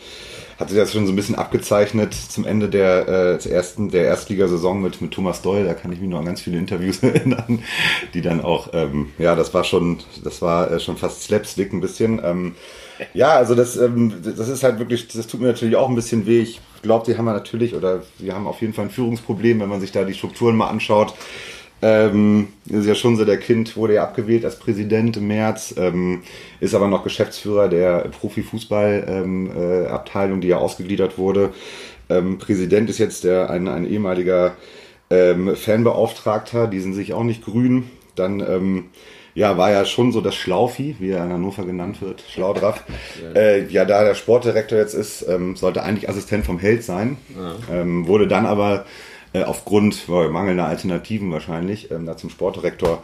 hatte das schon so ein bisschen abgezeichnet zum Ende der, äh, des ersten, der Erstligasaison mit, mit Thomas Doll. Da kann ich mich noch an ganz viele Interviews erinnern, die dann auch, ähm, ja, das war schon, das war äh, schon fast Slapstick ein bisschen. Ähm, ja, also das, ähm, das ist halt wirklich, das tut mir natürlich auch ein bisschen weh. Ich glaube, die haben wir natürlich, oder wir haben auf jeden Fall ein Führungsproblem, wenn man sich da die Strukturen mal anschaut. Ähm, ist ja schon so, der Kind wurde ja abgewählt als Präsident im März, ähm, ist aber noch Geschäftsführer der Profifußballabteilung, ähm, äh, die ja ausgegliedert wurde. Ähm, Präsident ist jetzt der, ein, ein ehemaliger ähm, Fanbeauftragter, die sind sich auch nicht grün. Dann ähm, ja, war ja schon so das Schlaufi, wie er in Hannover genannt wird, Schlaudraff. Ja, äh, ja da der Sportdirektor jetzt ist, ähm, sollte eigentlich Assistent vom Held sein. Ja. Ähm, wurde dann aber äh, aufgrund äh, mangelnder Alternativen wahrscheinlich ähm, da zum Sportdirektor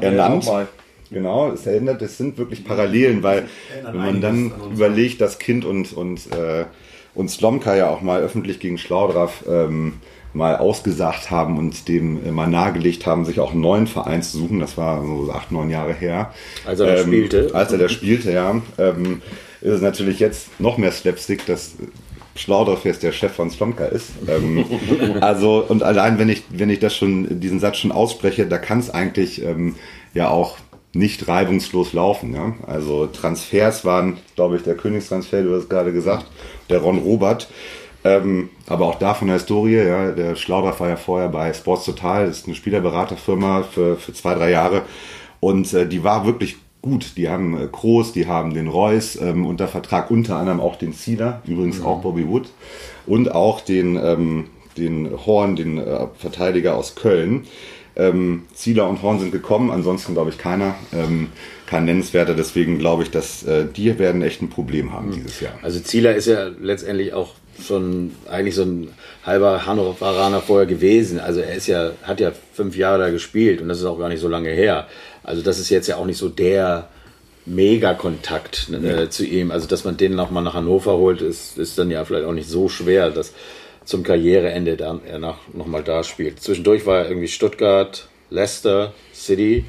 ernannt. Genau, es erinnert, es sind wirklich Parallelen, weil wenn man dann überlegt, dass Kind und, und, äh, und Slomka ja auch mal öffentlich gegen Schlaudraff ähm, mal ausgesagt haben und dem äh, mal nahegelegt haben, sich auch einen neuen Verein zu suchen. Das war so acht, neun Jahre her. Als er ähm, spielte. Als er da spielte, ja. Ähm, ist es natürlich jetzt noch mehr Slapstick, dass Schlaudorf jetzt der Chef von Slomka ist. Ähm, also, und allein wenn ich, wenn ich das schon, diesen Satz schon ausspreche, da kann es eigentlich ähm, ja auch nicht reibungslos laufen. Ja? Also Transfers waren, glaube ich, der Königstransfer, du hast gerade gesagt, der Ron Robert. Ähm, aber auch da von der Historie, ja, der Schlauder war ja vorher bei Sports Total, das ist eine Spielerberaterfirma für, für zwei, drei Jahre. Und äh, die war wirklich gut. Die haben äh, Kroos, die haben den Reus ähm, unter Vertrag, unter anderem auch den Zieler, übrigens mhm. auch Bobby Wood und auch den, ähm, den Horn, den äh, Verteidiger aus Köln. Ähm, Zieler und Horn sind gekommen, ansonsten glaube ich keiner, ähm, kein nennenswerter. Deswegen glaube ich, dass äh, die werden echt ein Problem haben mhm. dieses Jahr. Also Zieler ist ja letztendlich auch schon eigentlich so ein halber Hannoveraner vorher gewesen. Also er ist ja, hat ja fünf Jahre da gespielt und das ist auch gar nicht so lange her. Also das ist jetzt ja auch nicht so der Mega-Kontakt äh, zu ihm. Also dass man den nochmal nach Hannover holt, ist, ist dann ja vielleicht auch nicht so schwer, dass zum Karriereende dann er nach, nochmal da spielt. Zwischendurch war er irgendwie Stuttgart, Leicester, City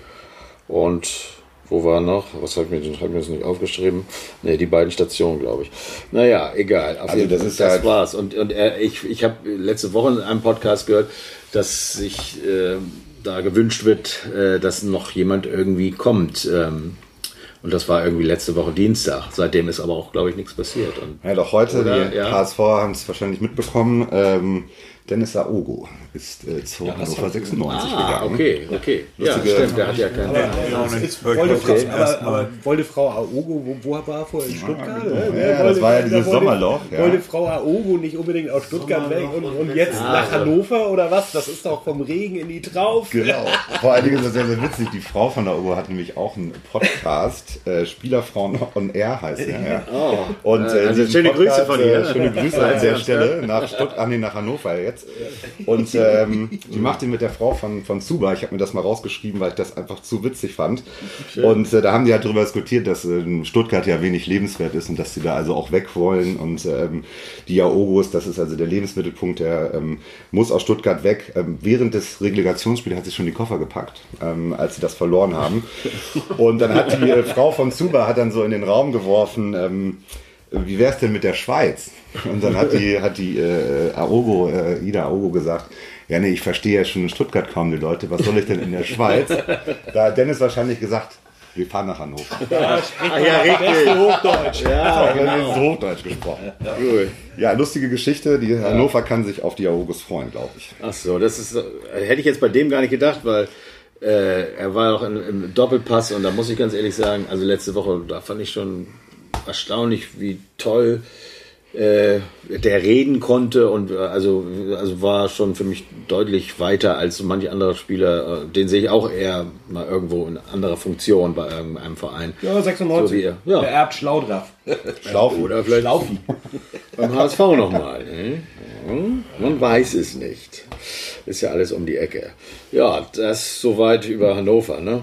und wo war noch? Was hat mir, hat mir das nicht aufgeschrieben? Ne, die beiden Stationen, glaube ich. Naja, egal. Auf also das ist das halt war's. Und, und er, ich, ich habe letzte Woche in einem Podcast gehört, dass sich äh, da gewünscht wird, äh, dass noch jemand irgendwie kommt. Ähm, und das war irgendwie letzte Woche Dienstag. Seitdem ist aber auch, glaube ich, nichts passiert. Und, ja, doch heute, oder, die ja? HSV haben es wahrscheinlich mitbekommen. Ähm, Dennis Aogo ist äh, zu ja, Hannover 96 ah, gegangen. okay, okay. Lustige, ja, stimmt, der hat ja keine... Aber, aber, wollte, Frau, aber, aber wollte Frau Aogo, wo, wo war er vorher? In Stuttgart? Ja, genau. ja, das war ja dieses Sommerloch. Ja. Wollte Frau Aogo nicht unbedingt aus Stuttgart weg und, und jetzt ah, nach Hannover oder was? Das ist doch vom Regen in die Traufe. Genau. Vor allen Dingen ist das sehr, sehr witzig. Die Frau von Aogo hat nämlich auch einen Podcast. Äh, Spielerfrauen on Air heißt er. Ja. Oh. Und, äh, also schöne Podcast, Grüße von ihr. Äh, schöne Grüße an der Stelle nach, nee, nach Hannover jetzt. Und ähm, die macht ihn mit der Frau von, von Zuba. Ich habe mir das mal rausgeschrieben, weil ich das einfach zu witzig fand. Schön. Und äh, da haben die halt darüber diskutiert, dass äh, Stuttgart ja wenig lebenswert ist und dass sie da also auch weg wollen. Und ähm, die Jaogos, das ist also der Lebensmittelpunkt, der ähm, muss aus Stuttgart weg. Ähm, während des Relegationsspiels hat sie schon die Koffer gepackt, ähm, als sie das verloren haben. Und dann hat die äh, Frau von Zuba hat dann so in den Raum geworfen, ähm, wie wäre es denn mit der Schweiz? Und dann hat die, hat die äh, Aogo, äh, Ida Aogo gesagt, ja, nee, ich verstehe ja schon in Stuttgart kaum die Leute, was soll ich denn in der Schweiz? Da hat Dennis wahrscheinlich gesagt, wir fahren nach Hannover. Ja, ah, ja richtig. Hochdeutsch. Ja, genau. Hochdeutsch gesprochen. Cool. Ja, lustige Geschichte. Die Hannover kann sich auf die Aogos freuen, glaube ich. Ach so, das ist, hätte ich jetzt bei dem gar nicht gedacht, weil äh, er war auch im, im Doppelpass und da muss ich ganz ehrlich sagen, also letzte Woche, da fand ich schon erstaunlich, wie toll äh, der reden konnte und äh, also, also war schon für mich deutlich weiter als manche andere Spieler. Äh, den sehe ich auch eher mal irgendwo in anderer Funktion bei irgendeinem Verein. Ja, 96. So wie er. Ja. Der erbt Schlaudraff. Schlaufi. Oder vielleicht Schlaufi. beim HSV nochmal. Ne? Man weiß es nicht. Ist ja alles um die Ecke. Ja, das soweit über Hannover, ne?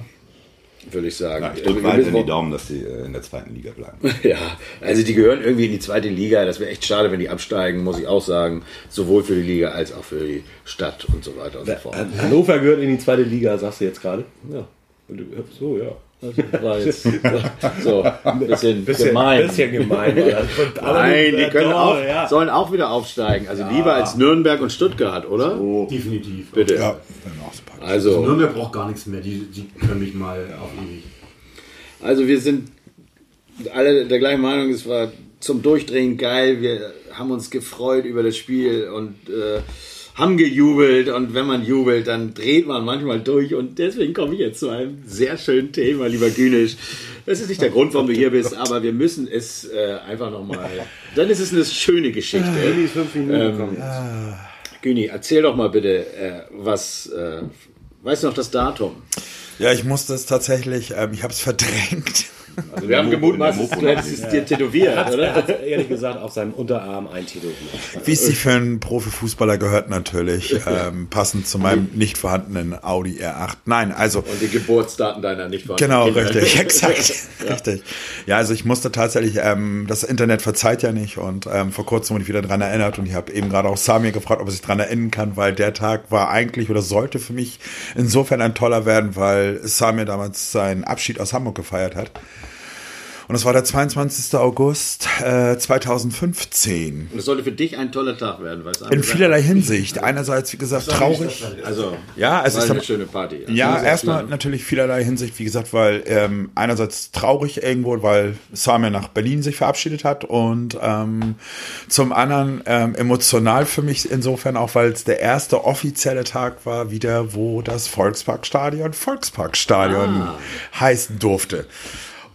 Würde ich sagen. Ja, ich drücke weiterhin die Daumen, dass die äh, in der zweiten Liga bleiben. ja, also die gehören irgendwie in die zweite Liga. Das wäre echt schade, wenn die absteigen, muss ich auch sagen. Sowohl für die Liga als auch für die Stadt und so weiter und so fort. Hannover gehört in die zweite Liga, sagst du jetzt gerade? Ja. So, ja. Das war jetzt so ein bisschen, bisschen gemein. Bisschen gemein Nein, die können auch, sollen auch wieder aufsteigen. Also ja. lieber als Nürnberg und Stuttgart, oder? So. Definitiv. Bitte. Ja. Also, also, Nürnberg braucht gar nichts mehr. Die, die können mich mal auf ewig. Also wir sind alle der gleichen Meinung. Es war zum Durchdrehen geil. Wir haben uns gefreut über das Spiel und äh, haben gejubelt und wenn man jubelt, dann dreht man manchmal durch und deswegen komme ich jetzt zu einem sehr schönen Thema, lieber Günisch. Das ist nicht der Grund, warum du hier bist, aber wir müssen es äh, einfach nochmal. Dann ist es eine schöne Geschichte. Günis fünf Minuten Ähm. Güni, erzähl doch mal bitte, äh, was. Äh, weißt du noch das Datum? Ja, ich musste es tatsächlich, ähm, ich habe es verdrängt. Also wir haben gemutmaßt, du hättest es dir tätowiert, Er oder? hat ehrlich gesagt auf seinem Unterarm eintätowiert. Wie es sich für einen Profifußballer gehört natürlich, ähm, passend zu meinem nicht vorhandenen Audi R8. Nein, also Und die Geburtsdaten deiner nicht vorhandenen Genau, Kinder. richtig, exakt. Richtig. Ja, also ich musste tatsächlich, ähm, das Internet verzeiht ja nicht und ähm, vor kurzem wurde ich wieder dran erinnert und ich habe eben gerade auch Samir gefragt, ob er sich dran erinnern kann, weil der Tag war eigentlich oder sollte für mich insofern ein toller werden, weil Samir damals seinen Abschied aus Hamburg gefeiert hat. Und es war der 22. August äh, 2015. Und es sollte für dich ein toller Tag werden, weil es In vielerlei Hinsicht. Einerseits, wie gesagt, traurig. Also, Ja, es ist eine schöne Party. Ja, Also, erstmal natürlich vielerlei Hinsicht, wie gesagt, weil ähm, einerseits traurig irgendwo, weil Samir nach Berlin sich verabschiedet hat und ähm, zum anderen ähm, emotional für mich insofern auch, weil es der erste offizielle Tag war wieder, wo das Volksparkstadion Volksparkstadion heißen durfte.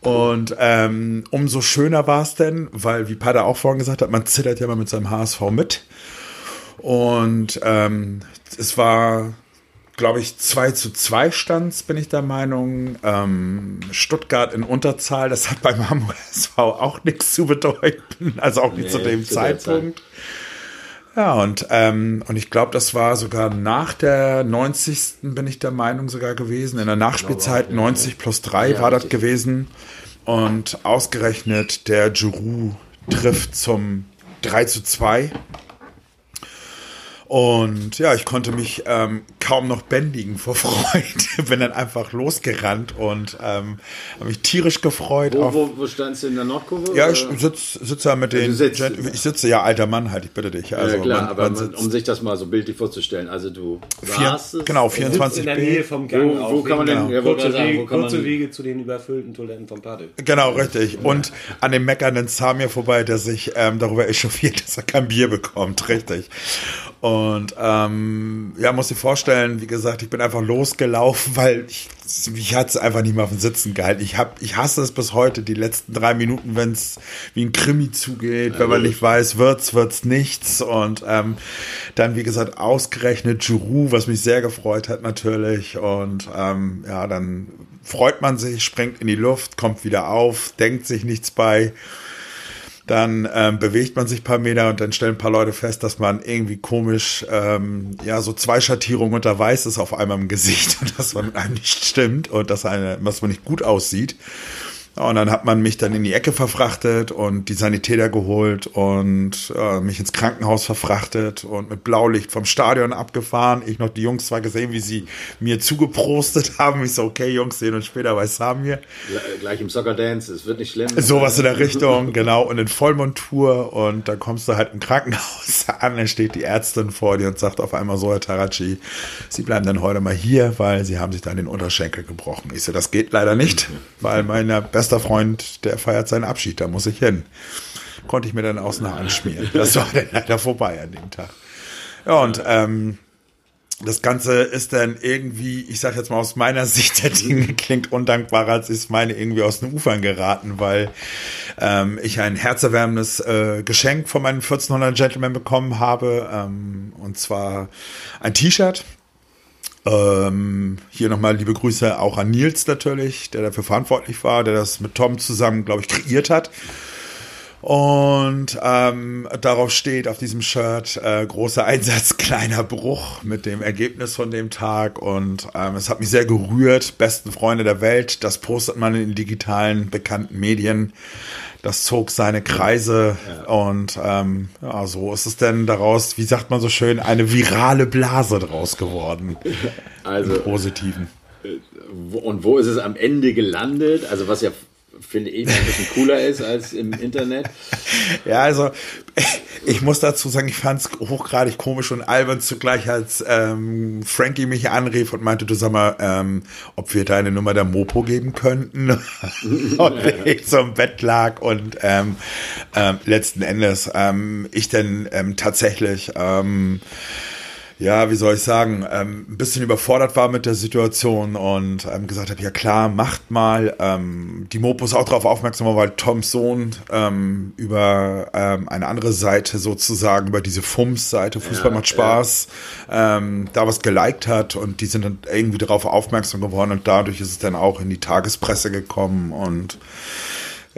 Und ähm, umso schöner war es denn, weil, wie Pader auch vorhin gesagt hat, man zittert ja mal mit seinem HSV mit. Und ähm, es war, glaube ich, 2 zu 2 Stands, bin ich der Meinung. Ähm, Stuttgart in Unterzahl, das hat beim Hamburger SV auch nichts zu bedeuten, also auch nicht Nee, zu dem zu Zeitpunkt. Ja, und, ähm, und ich glaube, das war sogar nach der 90. bin ich der Meinung sogar gewesen. In der Nachspielzeit 90 plus 3 Ja, war das richtig. gewesen. Und ausgerechnet der Giroud trifft zum 3 zu 2. Und ja, ich konnte mich ähm, kaum noch bändigen vor Freude. Bin dann einfach losgerannt und ähm, habe mich tierisch gefreut. Wo, auf, wo, wo standst du in der Nordkurve? ja, ich sitze sitz ja mit den. sitzt. Gen- ich sitze ja alter Mann halt, ich bitte dich. Also ja, klar, man- aber man um sich das mal so bildlich vorzustellen. Also du Vier, saßt genau, Sitzt in 24b. der Nähe vom Gang Wo- wo kann man denn- der ja, kurze, sagen, Wege, wo kann kurze man- Wege zu den überfüllten Toiletten vom Padel. Genau, richtig. Und an dem meckernden Samir vorbei, der sich ähm, darüber echauffiert, dass er kein Bier bekommt, richtig. Und ähm, ja, muss dir vorstellen, wie gesagt, ich bin einfach losgelaufen, weil ich, ich hatte es einfach nicht mehr auf dem Sitzen gehalten. Ich hab, ich hasse es bis heute, die letzten drei Minuten, wenn es wie ein Krimi zugeht, wenn man nicht weiß, wird's, wird's nichts. Und ähm, dann, wie gesagt, ausgerechnet Giroud, was mich sehr gefreut hat natürlich. Und ähm, ja, dann freut man sich, springt in die Luft, kommt wieder auf, denkt sich nichts bei. Dann ähm, bewegt man sich paar Meter und dann stellen ein paar Leute fest, dass man irgendwie komisch, ähm, ja, so zwei Schattierungen unter Weiß ist auf einmal im Gesicht und dass man mit einem nicht stimmt und dass, eine, dass man nicht gut aussieht. Und dann hat man mich dann in die Ecke verfrachtet und die Sanitäter geholt und äh, mich ins Krankenhaus verfrachtet und mit Blaulicht vom Stadion abgefahren. Ich noch die Jungs zwar gesehen, wie sie mir zugeprostet haben. Ich so, okay, Jungs, sehen uns später bei Samir. Gle- gleich im Soccer Dance, es wird nicht schlimm. Sowas in der Richtung, genau. Und in Vollmontur. Und dann kommst du halt im Krankenhaus an, dann steht die Ärztin vor dir und sagt auf einmal so, Herr Taraci, Sie bleiben dann heute mal hier, weil Sie haben sich dann den Unterschenkel gebrochen. Ich so, das geht leider nicht, weil mein bester Freund, der feiert seinen Abschied, da muss ich hin. Konnte ich mir dann außen anschmieren. Das war dann leider vorbei an dem Tag. Ja, und ähm, das Ganze ist dann irgendwie, ich sag jetzt mal aus meiner Sicht der Dinge, klingt undankbarer, als ist meine irgendwie aus den Ufern geraten, weil ähm, ich ein herzerwärmendes äh, Geschenk von meinen 1400 Gentlemen bekommen habe, ähm, und zwar ein T-Shirt. Ähm, hier nochmal liebe Grüße auch an Nils natürlich, der dafür verantwortlich war, der das mit Tom zusammen, glaube ich, kreiert hat. Und ähm, darauf steht auf diesem Shirt äh, großer Einsatz, kleiner Bruch mit dem Ergebnis von dem Tag. Und ähm, es hat mich sehr gerührt. Besten Freunde der Welt, das postet man in digitalen bekannten Medien. Das zog seine Kreise und ähm, ja, so ist es denn daraus, wie sagt man so schön, eine virale Blase draus geworden. Also, Im Positiven. wo, und wo ist es am Ende gelandet? Also was ja, finde ich, ein bisschen cooler ist als im Internet. Ja, also ich muss dazu sagen, ich fand es hochgradig komisch und albern zugleich, als ähm, Frankie mich anrief und meinte, du sag mal, ähm, ob wir deine Nummer der Mopo geben könnten. und ich so im Bett lag und ähm, ähm, letzten Endes ähm, ich dann ähm, tatsächlich ähm, ja, wie soll ich sagen, ähm, ein bisschen überfordert war mit der Situation und ähm, gesagt habe, ja klar, macht mal. Ähm, die Mopo ist auch darauf aufmerksam, weil Toms Sohn ähm, über ähm, eine andere Seite sozusagen, über diese FUMS-Seite, Fußball Ja, macht Spaß, ähm, da was geliked hat und die sind dann irgendwie darauf aufmerksam geworden und dadurch ist es dann auch in die Tagespresse gekommen und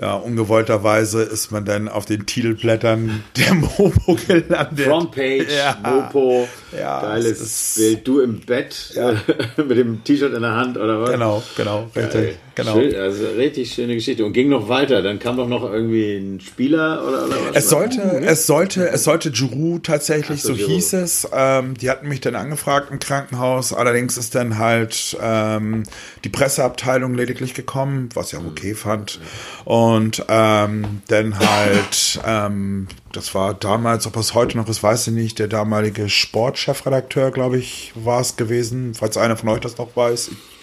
ja, ungewollterweise ist man dann auf den Titelblättern der Mopo gelandet. Frontpage, Ja. Mopo, Ja, geiles Bild, du im Bett äh, mit dem T-Shirt in der Hand oder was? Genau, genau, richtig, Geil. Genau. Schön, also richtig schöne Geschichte und ging noch weiter. Dann kam doch noch irgendwie ein Spieler oder, oder was? Es sollte, es sollte, es sollte Giroud tatsächlich, Ach so, so Giroud. hieß es. Ähm, die hatten mich dann angefragt im Krankenhaus. Allerdings ist dann halt ähm, die Presseabteilung lediglich gekommen, was ich auch okay fand. Und ähm, dann halt, ähm, das war damals, ob es heute noch ist, weiß ich nicht, der damalige Sportchefredakteur, glaube ich, war es gewesen. Falls einer von euch das noch weiß. Ich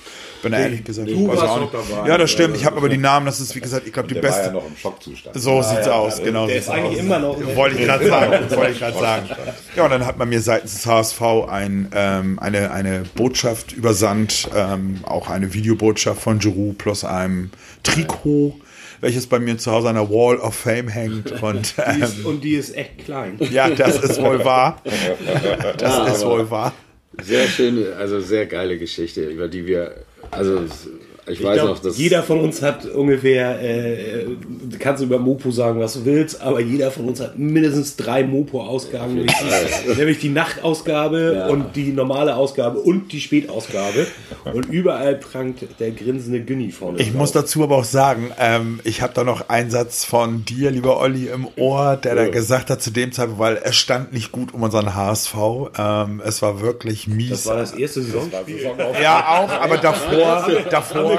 bin ehrlich gesagt, du warst auch dabei. Ja, das stimmt. Ich habe aber die Namen, das ist wie gesagt, ich glaube, die Der war beste. ja noch im Schockzustand. So sieht's aus, genau. Der sieht's ist eigentlich aus. immer noch. Wollte ich gerade sagen. Wollte ich gerade sagen. Ja, und dann hat man mir seitens des HSV ein, ähm, eine, eine Botschaft übersandt, ähm, auch eine Videobotschaft von Giroud plus einem Trikot, welches bei mir zu Hause an der Wall of Fame hängt. Und Die ist, ähm, und die ist echt klein. ja, das ist wohl wahr. Das Ja, ist wohl wahr. Sehr schöne, also sehr geile Geschichte, über die wir, also ich, Ich weiß glaub, noch, dass jeder von uns hat ungefähr, äh, äh, du kannst über Mopo sagen, was du willst, aber jeder von uns hat mindestens drei Mopo-Ausgaben, nämlich, die- nämlich die Nachtausgabe Ja. und die normale Ausgabe und die Spätausgabe. Und überall prangt der grinsende Günni vorne. Ich muss dazu aber auch sagen, ähm, ich habe da noch einen Satz von dir, lieber Olli, im Ohr, der da gesagt hat zu dem Zeitpunkt, weil es stand nicht gut um unseren HSV. Ähm, es war wirklich mies. Das war das erste Saisonspiel. Ja, auch, aber davor, davor,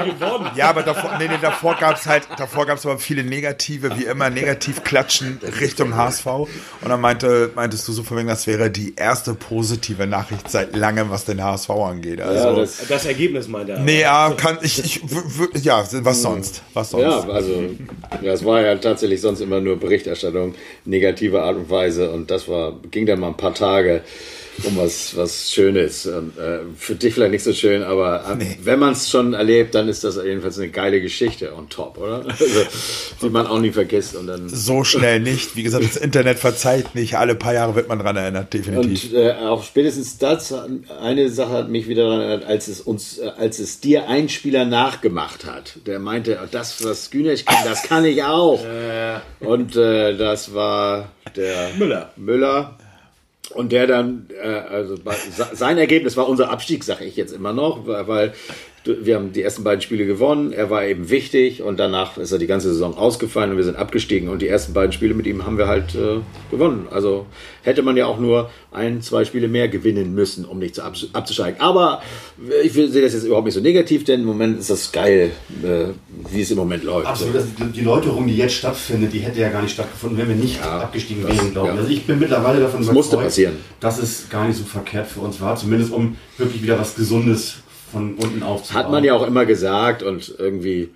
ja, aber davor, nee, nee, davor gab's halt, davor gab's aber viele negative, wie immer, negativ klatschen Richtung HSV. Und dann meinte, meintest du so von wegen, das wäre die erste positive Nachricht seit langem, was den HSV angeht. Also, ja, das, Das Ergebnis meinte er. nee, ja, kann, ich, ich, w- w- ja, was sonst, was sonst. ja, also ja, es war ja tatsächlich sonst immer nur Berichterstattung negativer Art und Weise und das war ging dann mal ein paar Tage um was was Schönes und, äh, für dich vielleicht nicht so schön, aber äh, wenn man es schon erlebt, dann ist das jedenfalls eine geile Geschichte und top, oder? Also, die man auch nie vergisst und dann So schnell nicht. Wie gesagt, das Internet verzeiht nicht. Alle paar Jahre wird man dran erinnert, definitiv. Und äh, auch spätestens das, eine Sache hat mich wieder daran erinnert, als es uns, äh, als es dir ein Spieler nachgemacht hat. Der meinte, das, was Günech kann, das kann ich auch. Und äh, das war der Müller. Müller. Und der dann, äh, also sein Ergebnis war unser Abstieg, sage ich jetzt immer noch, weil, wir haben die ersten beiden Spiele gewonnen, er war eben wichtig und danach ist er die ganze Saison ausgefallen und wir sind abgestiegen und die ersten beiden Spiele mit ihm haben wir halt äh, gewonnen. Also hätte man ja auch nur ein, zwei Spiele mehr gewinnen müssen, um nicht zu abs- abzusteigen. Aber ich sehe das jetzt überhaupt nicht so negativ, denn im Moment ist das geil, äh, wie es im Moment läuft. Absolut, das, die Läuterung, die jetzt stattfindet, die hätte ja gar nicht stattgefunden, wenn wir nicht Ja, abgestiegen wären, glaube ich. ja. Also ich bin mittlerweile davon Das musste passieren. dass es gar nicht so verkehrt für uns war, zumindest um wirklich wieder was Gesundes von unten aufzubauen. Hat man ja auch immer gesagt und irgendwie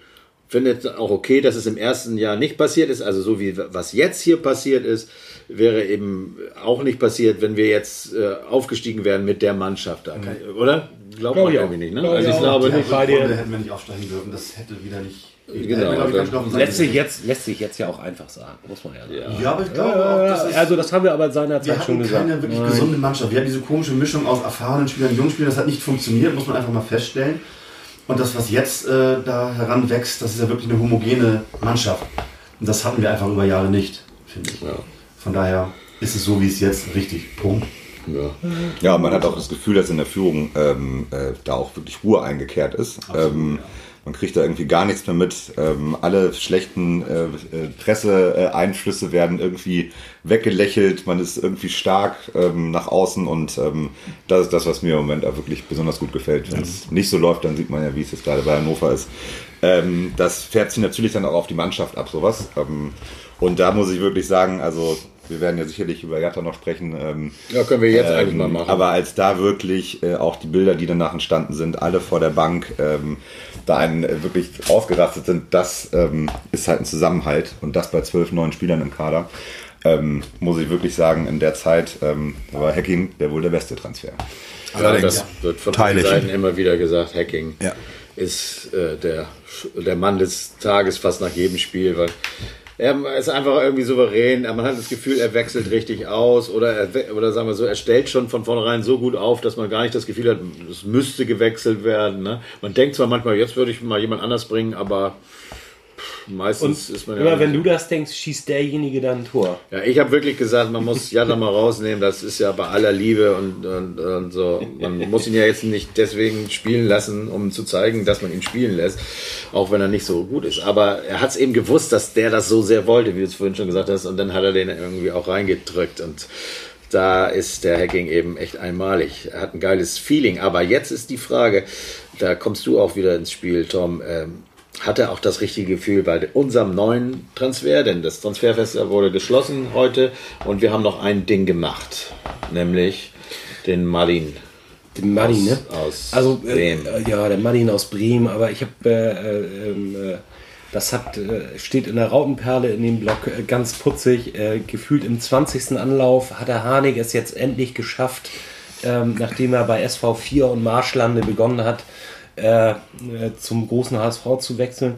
findet auch okay, dass es im ersten Jahr nicht passiert ist. Also so wie was jetzt hier passiert ist, wäre eben auch nicht passiert, wenn wir jetzt äh, aufgestiegen wären mit der Mannschaft da. Kann, oder? Glaubt man ich auch. irgendwie nicht, ne? Glaube Also ich glaube Ja. nicht. bei dir. Rückrunde hätten wir nicht aufsteigen dürfen, das hätte wieder nicht. Genau, wir, sein Lässt sich, jetzt, lässt sich jetzt ja auch einfach sagen, muss man ja sagen. Ja, aber ich glaube auch, das ist. Also das haben wir aber seinerzeit wir schon hatten gesagt. keine wirklich gesunde Mannschaft. Wir hatten diese komische Mischung aus erfahrenen Spielern und jungen Spielern. Das hat nicht funktioniert, muss man einfach mal feststellen. Und das, was jetzt äh, da heranwächst, das ist ja wirklich eine homogene Mannschaft. Und das hatten wir einfach über Jahre nicht, finde ich. Ja. Von daher ist es so, wie es jetzt richtig. Punkt. Ja. Ja, man hat auch das Gefühl, dass in der Führung ähm, äh, da auch wirklich Ruhe eingekehrt ist. ähm, Man kriegt da irgendwie gar nichts mehr mit. Ähm, alle schlechten äh, äh, Presseeinflüsse werden irgendwie weggelächelt. Man ist irgendwie stark ähm, nach außen und ähm, das ist das, was mir im Moment auch wirklich besonders gut gefällt. Wenn es nicht so läuft, dann sieht man ja, wie es jetzt gerade bei Hannover ist. Ähm, das fährt sich natürlich dann auch auf die Mannschaft ab, sowas. Ähm, und da muss ich wirklich sagen, also wir werden ja sicherlich über Jatta noch sprechen. Ähm, ja, können wir jetzt ähm, eigentlich mal machen. Aber als da wirklich äh, auch die Bilder, die danach entstanden sind, alle vor der Bank, ähm, da einen äh, wirklich ausgerastet sind, das ähm, ist halt ein Zusammenhalt und das bei zwölf neuen Spielern im Kader. ähm, muss ich wirklich sagen, in der Zeit ähm, war Hacking der wohl der beste Transfer. Allerdings. das wird von ich. Seiten immer wieder gesagt, Hacking Ja. ist äh, der, der Mann des Tages fast nach jedem Spiel, weil er ist einfach irgendwie souverän. Man hat das Gefühl, er wechselt richtig aus oder, er, oder sagen wir so, er stellt schon von vornherein so gut auf, dass man gar nicht das Gefühl hat, es müsste gewechselt werden. Ne? Man denkt zwar manchmal, jetzt würde ich mal jemand anders bringen, aber meistens ist man ja Immer wenn du das denkst, schießt derjenige dann ein Tor. ja, ich habe wirklich gesagt, man muss Jada mal rausnehmen. Das ist ja bei aller Liebe und, und, und so. Man muss ihn ja jetzt nicht deswegen spielen lassen, um zu zeigen, dass man ihn spielen lässt, auch wenn er nicht so gut ist. Aber er hat es eben gewusst, dass der das so sehr wollte, wie du es vorhin schon gesagt hast, und dann hat er den irgendwie auch reingedrückt und da ist der Hacking eben echt einmalig. Er hat ein geiles Feeling. Aber jetzt ist die Frage, da kommst du auch wieder ins Spiel, Tom. Ähm, hat er auch das richtige Gefühl bei unserem neuen Transfer? Denn das Transferfest wurde geschlossen heute und wir haben noch ein Ding gemacht, nämlich den Martin. Den Martin, ne? aus also, äh, Bremen. äh, ja, der Martin aus Bremen, aber ich habe, äh, äh, ähm, äh, das hat, äh, steht in der Rautenperle in dem Blog äh, ganz putzig, gefühlt im 20. Anlauf hat der Harnik es jetzt endlich geschafft, ähm, nachdem er bei SV4 und Marschlande begonnen hat, äh, zum großen HSV zu wechseln.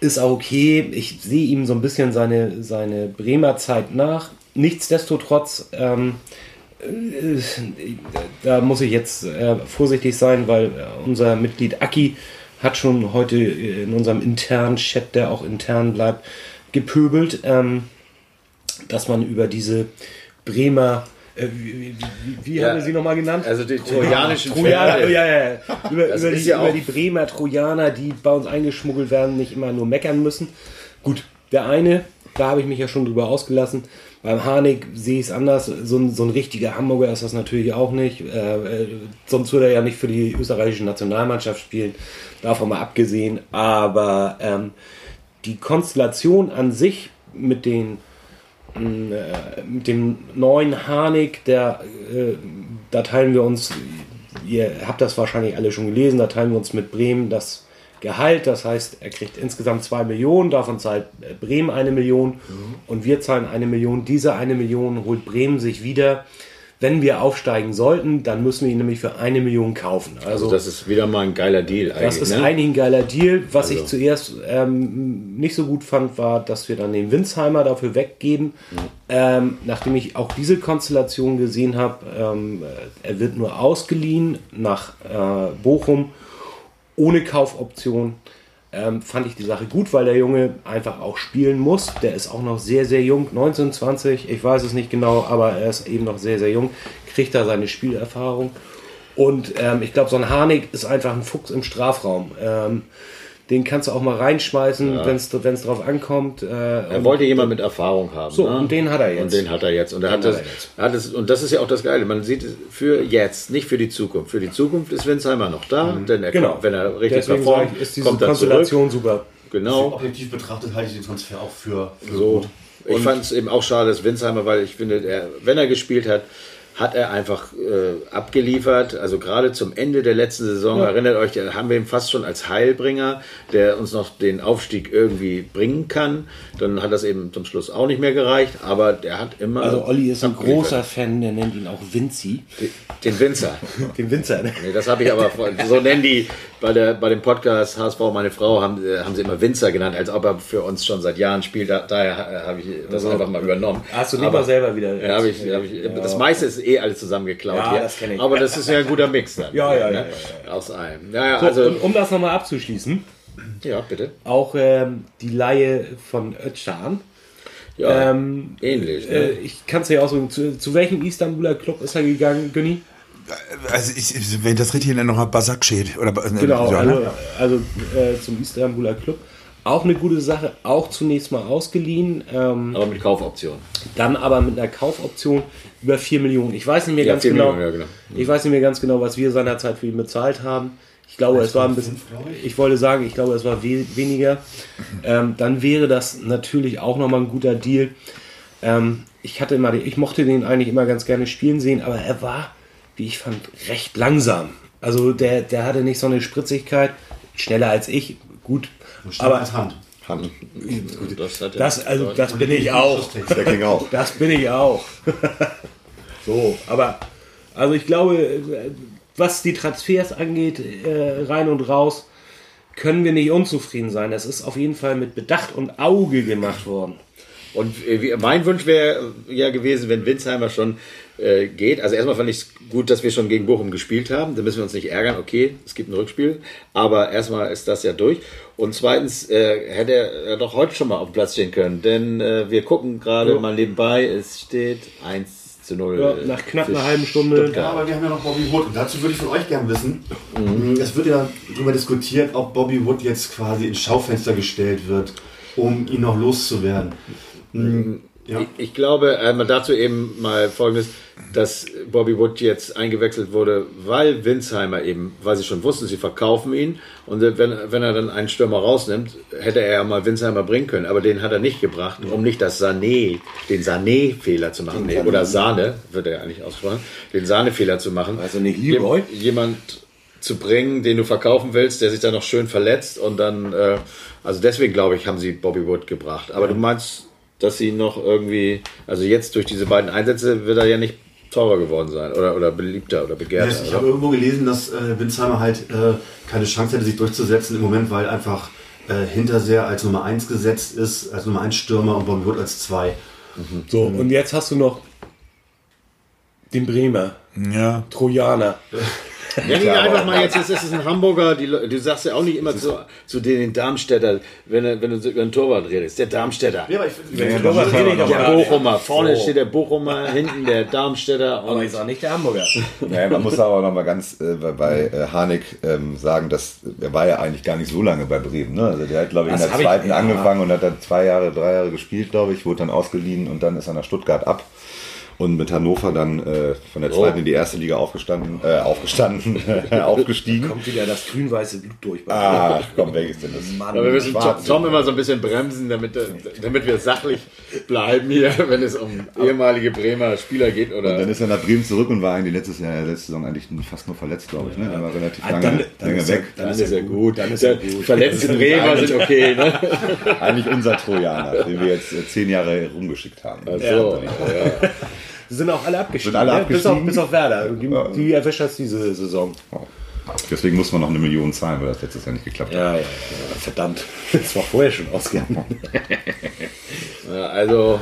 Ist auch okay. Ich sehe ihm so ein bisschen seine, seine Bremer Zeit nach. Nichtsdestotrotz, ähm, äh, da muss ich jetzt äh, vorsichtig sein, weil unser Mitglied Aki hat schon heute äh, in unserem internen Chat, der auch intern bleibt, gepöbelt, ähm, dass man über diese Bremer, äh, wie, wie, wie, Ja, haben wir sie nochmal genannt? Also die trojanischen Trojaner, Pferde. ja, ja, ja. Über, über, die, ja über die Bremer Trojaner, die bei uns eingeschmuggelt werden, nicht immer nur meckern müssen. Gut, der eine, da habe ich mich ja schon drüber ausgelassen. Beim Harnik sehe ich es anders. So ein, so ein richtiger Hamburger ist das natürlich auch nicht. Äh, äh, sonst würde er ja nicht für die österreichische Nationalmannschaft spielen. Davon mal abgesehen. Aber ähm, die Konstellation an sich mit den mit dem neuen Harnik, der, äh, da teilen wir uns, ihr habt das wahrscheinlich alle schon gelesen, da teilen wir uns mit Bremen das Gehalt, das heißt, er kriegt insgesamt zwei Millionen, davon zahlt äh, Bremen eine Million und wir zahlen eine Million. Diese eine Million holt Bremen sich wieder. Wenn wir aufsteigen sollten, dann müssen wir ihn nämlich für eine Million kaufen. Also das ist wieder mal ein geiler Deal eigentlich. Das ist ne? eigentlich ein geiler Deal. Was Also. ich zuerst ähm, nicht so gut fand, war, dass wir dann den Winsheimer dafür weggeben. Ähm, nachdem ich auch diese Konstellation gesehen habe, ähm, äh, er wird nur ausgeliehen nach äh, Bochum ohne Kaufoption. Ähm, fand ich die Sache gut, weil der Junge einfach auch spielen muss. Der ist auch noch sehr, sehr jung, 19, 20, ich weiß es nicht genau, aber er ist eben noch sehr, sehr jung, kriegt da seine Spielerfahrung. Und ähm, ich glaube, so ein Harnik ist einfach ein Fuchs im Strafraum. Ähm, den kannst du auch mal reinschmeißen, wenn es drauf ankommt. Äh, Er wollte jemand mit Erfahrung haben. So, ne? und den hat er jetzt. Und den hat er jetzt. Und, er hat das, er jetzt. hat es, und das ist ja auch das Geile. Man sieht es für jetzt, nicht für die Zukunft. Für die Zukunft ist Winsheimer noch da, denn er genau. kommt, wenn er richtig Deswegen performt, ich, ist diese kommt er zurück. Konstellation super. Genau. Objektiv betrachtet halte ich den Transfer auch für, für So. gut. Ich fand es eben auch schade, dass Winsheimer, weil ich finde, er, wenn er gespielt hat, hat er einfach äh, abgeliefert. Also gerade zum Ende der letzten Saison, erinnert euch, da haben wir ihn fast schon als Heilbringer, der uns noch den Aufstieg irgendwie bringen kann. Dann hat das eben zum Schluss auch nicht mehr gereicht, aber der hat immer. Also Olli ist ein abgeliefert. großer Fan, der nennt ihn auch Vinci. Den Winzer. Den Winzer. Ne? Nee, das habe ich aber, so nennen die bei, der, bei dem Podcast HSV, meine Frau, haben, äh, haben sie immer Winzer genannt, als ob er für uns schon seit Jahren spielt. Da, daher äh, habe ich das einfach mal übernommen. Hast du nicht Aber- selber wieder. Ja, hab ich, hab ich, Das meiste ist eh alles zusammengeklaut Ja, hier. das ich. Aber das ist ja ein guter Mix dann. Ja, ja, ne? ja, Aus allem. Ja, So, also, und um das nochmal abzuschließen, ja, bitte. auch ähm, die Laie von Özcan. Ja, Ähm, ähnlich. äh, Ne? ich kann es ja ausdrücken, zu, zu welchem Istanbuler Club ist er gegangen, Günni? Also ich, wenn ich das richtig in Erinnerung habe, Basakşehir. Oder, Genau, ja, also, ne? also äh, zum Istanbuler Club. Auch eine gute Sache, auch zunächst mal ausgeliehen, ähm, Aber mit Kaufoption. dann aber mit einer Kaufoption über 4 Millionen. Ich weiß nicht mehr Ja, ganz 4 genau, Millionen, ja, genau. Ich weiß nicht mehr ganz genau, was wir seinerzeit für ihn bezahlt haben. Ich glaube, es war ein bisschen. Ich wollte sagen, ich glaube, es war we weniger. Ähm, dann wäre das natürlich auch nochmal ein guter Deal. Ähm, ich hatte immer, ich mochte den eigentlich immer ganz gerne spielen sehen, aber er war, wie ich fand, recht langsam. Also der, der hatte nicht so eine Spritzigkeit, schneller als ich, gut. Schneller Aber, als Hand. Hand. Das, hat Das, also, das bin ich auch. Der ging auch. Das bin ich auch. so, aber also ich glaube, was die Transfers angeht, äh, rein und raus, können wir nicht unzufrieden sein. Es ist auf jeden Fall mit Bedacht und Auge gemacht worden. Und äh, mein Wunsch wäre ja gewesen, wenn Winsheimer schon äh, geht. Also erstmal fand ich es gut, dass wir schon gegen Bochum gespielt haben. Da müssen wir uns nicht ärgern. Okay, es gibt ein Rückspiel. Aber erstmal ist das ja durch. Und zweitens äh, hätte er doch heute schon mal auf dem Platz stehen können. Denn äh, wir gucken gerade Ja. mal nebenbei. Es steht 1 zu 0. Ja, nach knapp einer halben Stunde. Ja, Stuttgart. aber wir haben ja noch Bobby Wood und dazu würde ich von euch gerne wissen. Es wird ja darüber diskutiert, ob Bobby Wood jetzt quasi ins Schaufenster gestellt wird, um ihn noch loszuwerden. Ja. Ich, ich glaube, einmal dazu eben mal folgendes, dass Bobby Wood jetzt eingewechselt wurde, weil Winsheimer eben, weil sie schon wussten, sie verkaufen ihn und wenn, wenn er dann einen Stürmer rausnimmt, hätte er ja mal Winsheimer bringen können, aber den hat er nicht gebracht, um nicht das Sané, den Sané-Fehler zu machen, nee, oder Sahne, wird er ja eigentlich ausgesprochen, den Sahne-Fehler zu machen. Also nicht Leroy? Jem- Jemand zu bringen, den du verkaufen willst, der sich dann noch schön verletzt und dann, äh, also deswegen glaube ich, haben sie Bobby Wood gebracht. Aber du meinst, dass sie noch irgendwie, also jetzt durch diese beiden Einsätze wird er ja nicht teurer geworden sein oder, oder beliebter oder begehrter. Yes, ich oder? habe irgendwo gelesen, dass äh, Winsheimer halt äh, keine Chance hätte, sich durchzusetzen im Moment, weil einfach äh, Hinterseher als Nummer 1 gesetzt ist, als Nummer 1 Stürmer und Wood als 2. So, und jetzt hast du noch den Bremer, Ja. Trojaner. Nenn ihn einfach mal jetzt, es ist ein Hamburger, die, du sagst ja auch nicht immer zu, zu den Darmstädter, wenn, wenn du so über einen Torwart redest, der Darmstädter. Ja, aber ich finde, Torwart rede ich doch Der. Bochumer, vorne So. steht der Bochumer, hinten der Darmstädter Aber und ich sage nicht der Hamburger. Naja, man muss aber noch mal ganz äh, bei, äh, Harnik ähm, sagen, dass er war ja eigentlich gar nicht so lange bei Bremen. Ne? Also der hat, glaube ich, in Das der hab ich- zweiten ja. angefangen und hat dann zwei Jahre, drei Jahre gespielt, glaube ich, wurde dann ausgeliehen und dann ist er nach Stuttgart ab. Und mit Hannover dann äh, von der zweiten in die erste Liga aufgestanden, äh, aufgestanden, aufgestiegen. Kommt wieder das grün-weiße Blut durch. bei Ah, komm, welches denn das? Mann. Aber wir müssen Tom, Schwarz. Tom immer so ein bisschen bremsen, damit, äh, damit wir sachlich bleiben hier, wenn es um ehemalige Bremer Spieler geht. Und dann Oder ist er nach Bremen zurück und war eigentlich letztes Jahr, letzte Saison eigentlich fast nur verletzt, glaube ich. Ne? Er war relativ Ah, lange, dann- dann lange ist er- weg. dann dann ist er er gut. Dann ist er gut. Verletzte Bremer sind okay. Ne? Eigentlich unser Trojaner, den wir jetzt äh, zehn Jahre rumgeschickt haben. So, ja. Sind auch alle abgestiegen. Sind alle ne? Bis, auf, abgestiegen? bis auf Werder. Die, die erwischt das diese Saison. Deswegen muss man noch eine Million zahlen, weil das letztes Jahr nicht geklappt hat. Ja, ja, ja. Verdammt. Das war vorher schon ausgegangen. Ja, also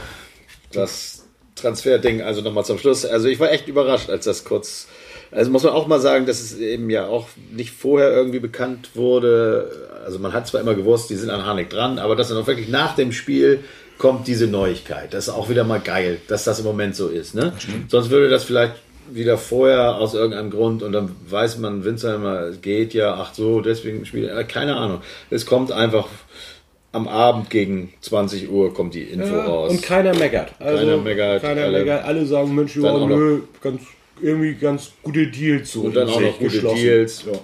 das Transferding, also nochmal zum Schluss. Also ich war echt überrascht, als das kurz. Also muss man auch mal sagen, dass es eben ja auch nicht vorher irgendwie bekannt wurde. Also man hat zwar immer gewusst, die sind an Harnik dran, aber dass dann auch wirklich nach dem Spiel kommt diese Neuigkeit. Das ist auch wieder mal geil, dass das im Moment so ist. Ne? Sonst würde das vielleicht wieder vorher aus irgendeinem Grund und dann weiß man, Winzheimer es geht ja, ach so, deswegen spielt er, keine Ahnung. Es kommt einfach am Abend gegen 20 Uhr kommt die Info raus. Und keiner meckert. Also, Keiner meckert, Keiner alle- meckert. Alle sagen, Mensch, ja, nö, ganz, irgendwie ganz gute Deals. So Und dann auch noch gute. Deals. Ja.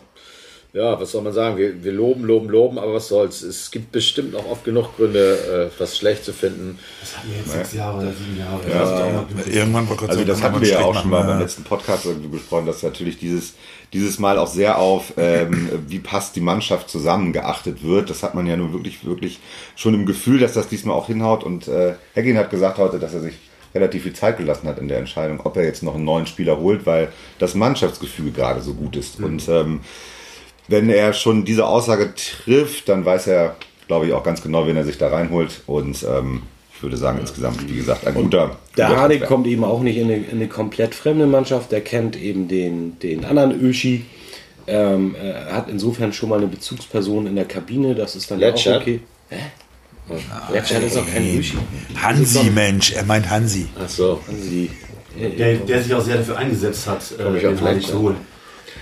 Ja, was soll man sagen? Wir, wir loben, loben, loben, aber was soll's? Es gibt bestimmt auch oft genug Gründe, äh, was schlecht zu finden. das hatten wir jetzt sechs Jahre oder sieben Jahre. Das mal glücklich. Irgendwann war kurz Also das hatten wir ja auch schon mal beim ja. letzten Podcast irgendwie besprochen, dass natürlich dieses, dieses Mal auch sehr auf, ähm, wie passt die Mannschaft zusammen geachtet wird. Das hat man ja nun wirklich, wirklich schon im Gefühl, dass das diesmal auch hinhaut. Und äh, Heggin hat gesagt heute, dass er sich relativ viel Zeit gelassen hat in der Entscheidung, ob er jetzt noch einen neuen Spieler holt, weil das Mannschaftsgefühl gerade so gut ist. Und ähm, wenn er schon diese Aussage trifft, dann weiß er, glaube ich, auch ganz genau, wen er sich da reinholt. Und ähm, ich würde sagen, insgesamt, wie gesagt, ein guter. Der guter Harnik kommt eben auch nicht in eine, in eine komplett fremde Mannschaft. Der kennt eben den, den anderen Öschi. Ähm, er hat insofern schon mal eine Bezugsperson in der Kabine. Das ist dann ja auch Letschert? okay. Hä? Letschert ist auch kein Öschi. Hansi, Mensch, er meint Hansi. Ach so. Also die, Der, der sich auch sehr dafür eingesetzt hat, äh, den Harnik zu holen.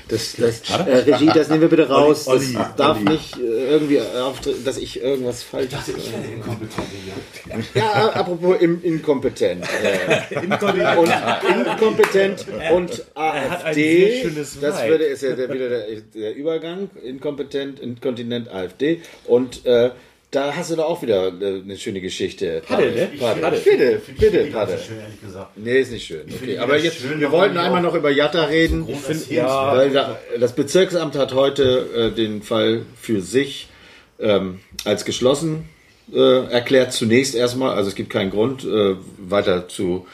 Das, das, äh, Regie, das nehmen wir bitte raus. Olli, das darf nicht äh, irgendwie auftreten, dass ich irgendwas falsch Ich wäre inkompetent. Ja, apropos im, inkompetent. Äh, und inkompetent und AfD. Das würde, ist ja der, wieder der, der Übergang. Inkompetent, Inkontinent, AfD. Und äh, da hast du doch auch wieder äh, eine schöne Geschichte. Padel, ne? Padel. Padel. Bitte, bitte, so schön, ehrlich gesagt. Nee, ist nicht schön. Okay, aber jetzt, schön, wir wollten einmal noch über Jatta reden. Ich finde, ja, Weil da, das Bezirksamt hat heute äh, den Fall für sich ähm, als geschlossen äh, erklärt zunächst erstmal, also es gibt keinen Grund, äh, weiter zu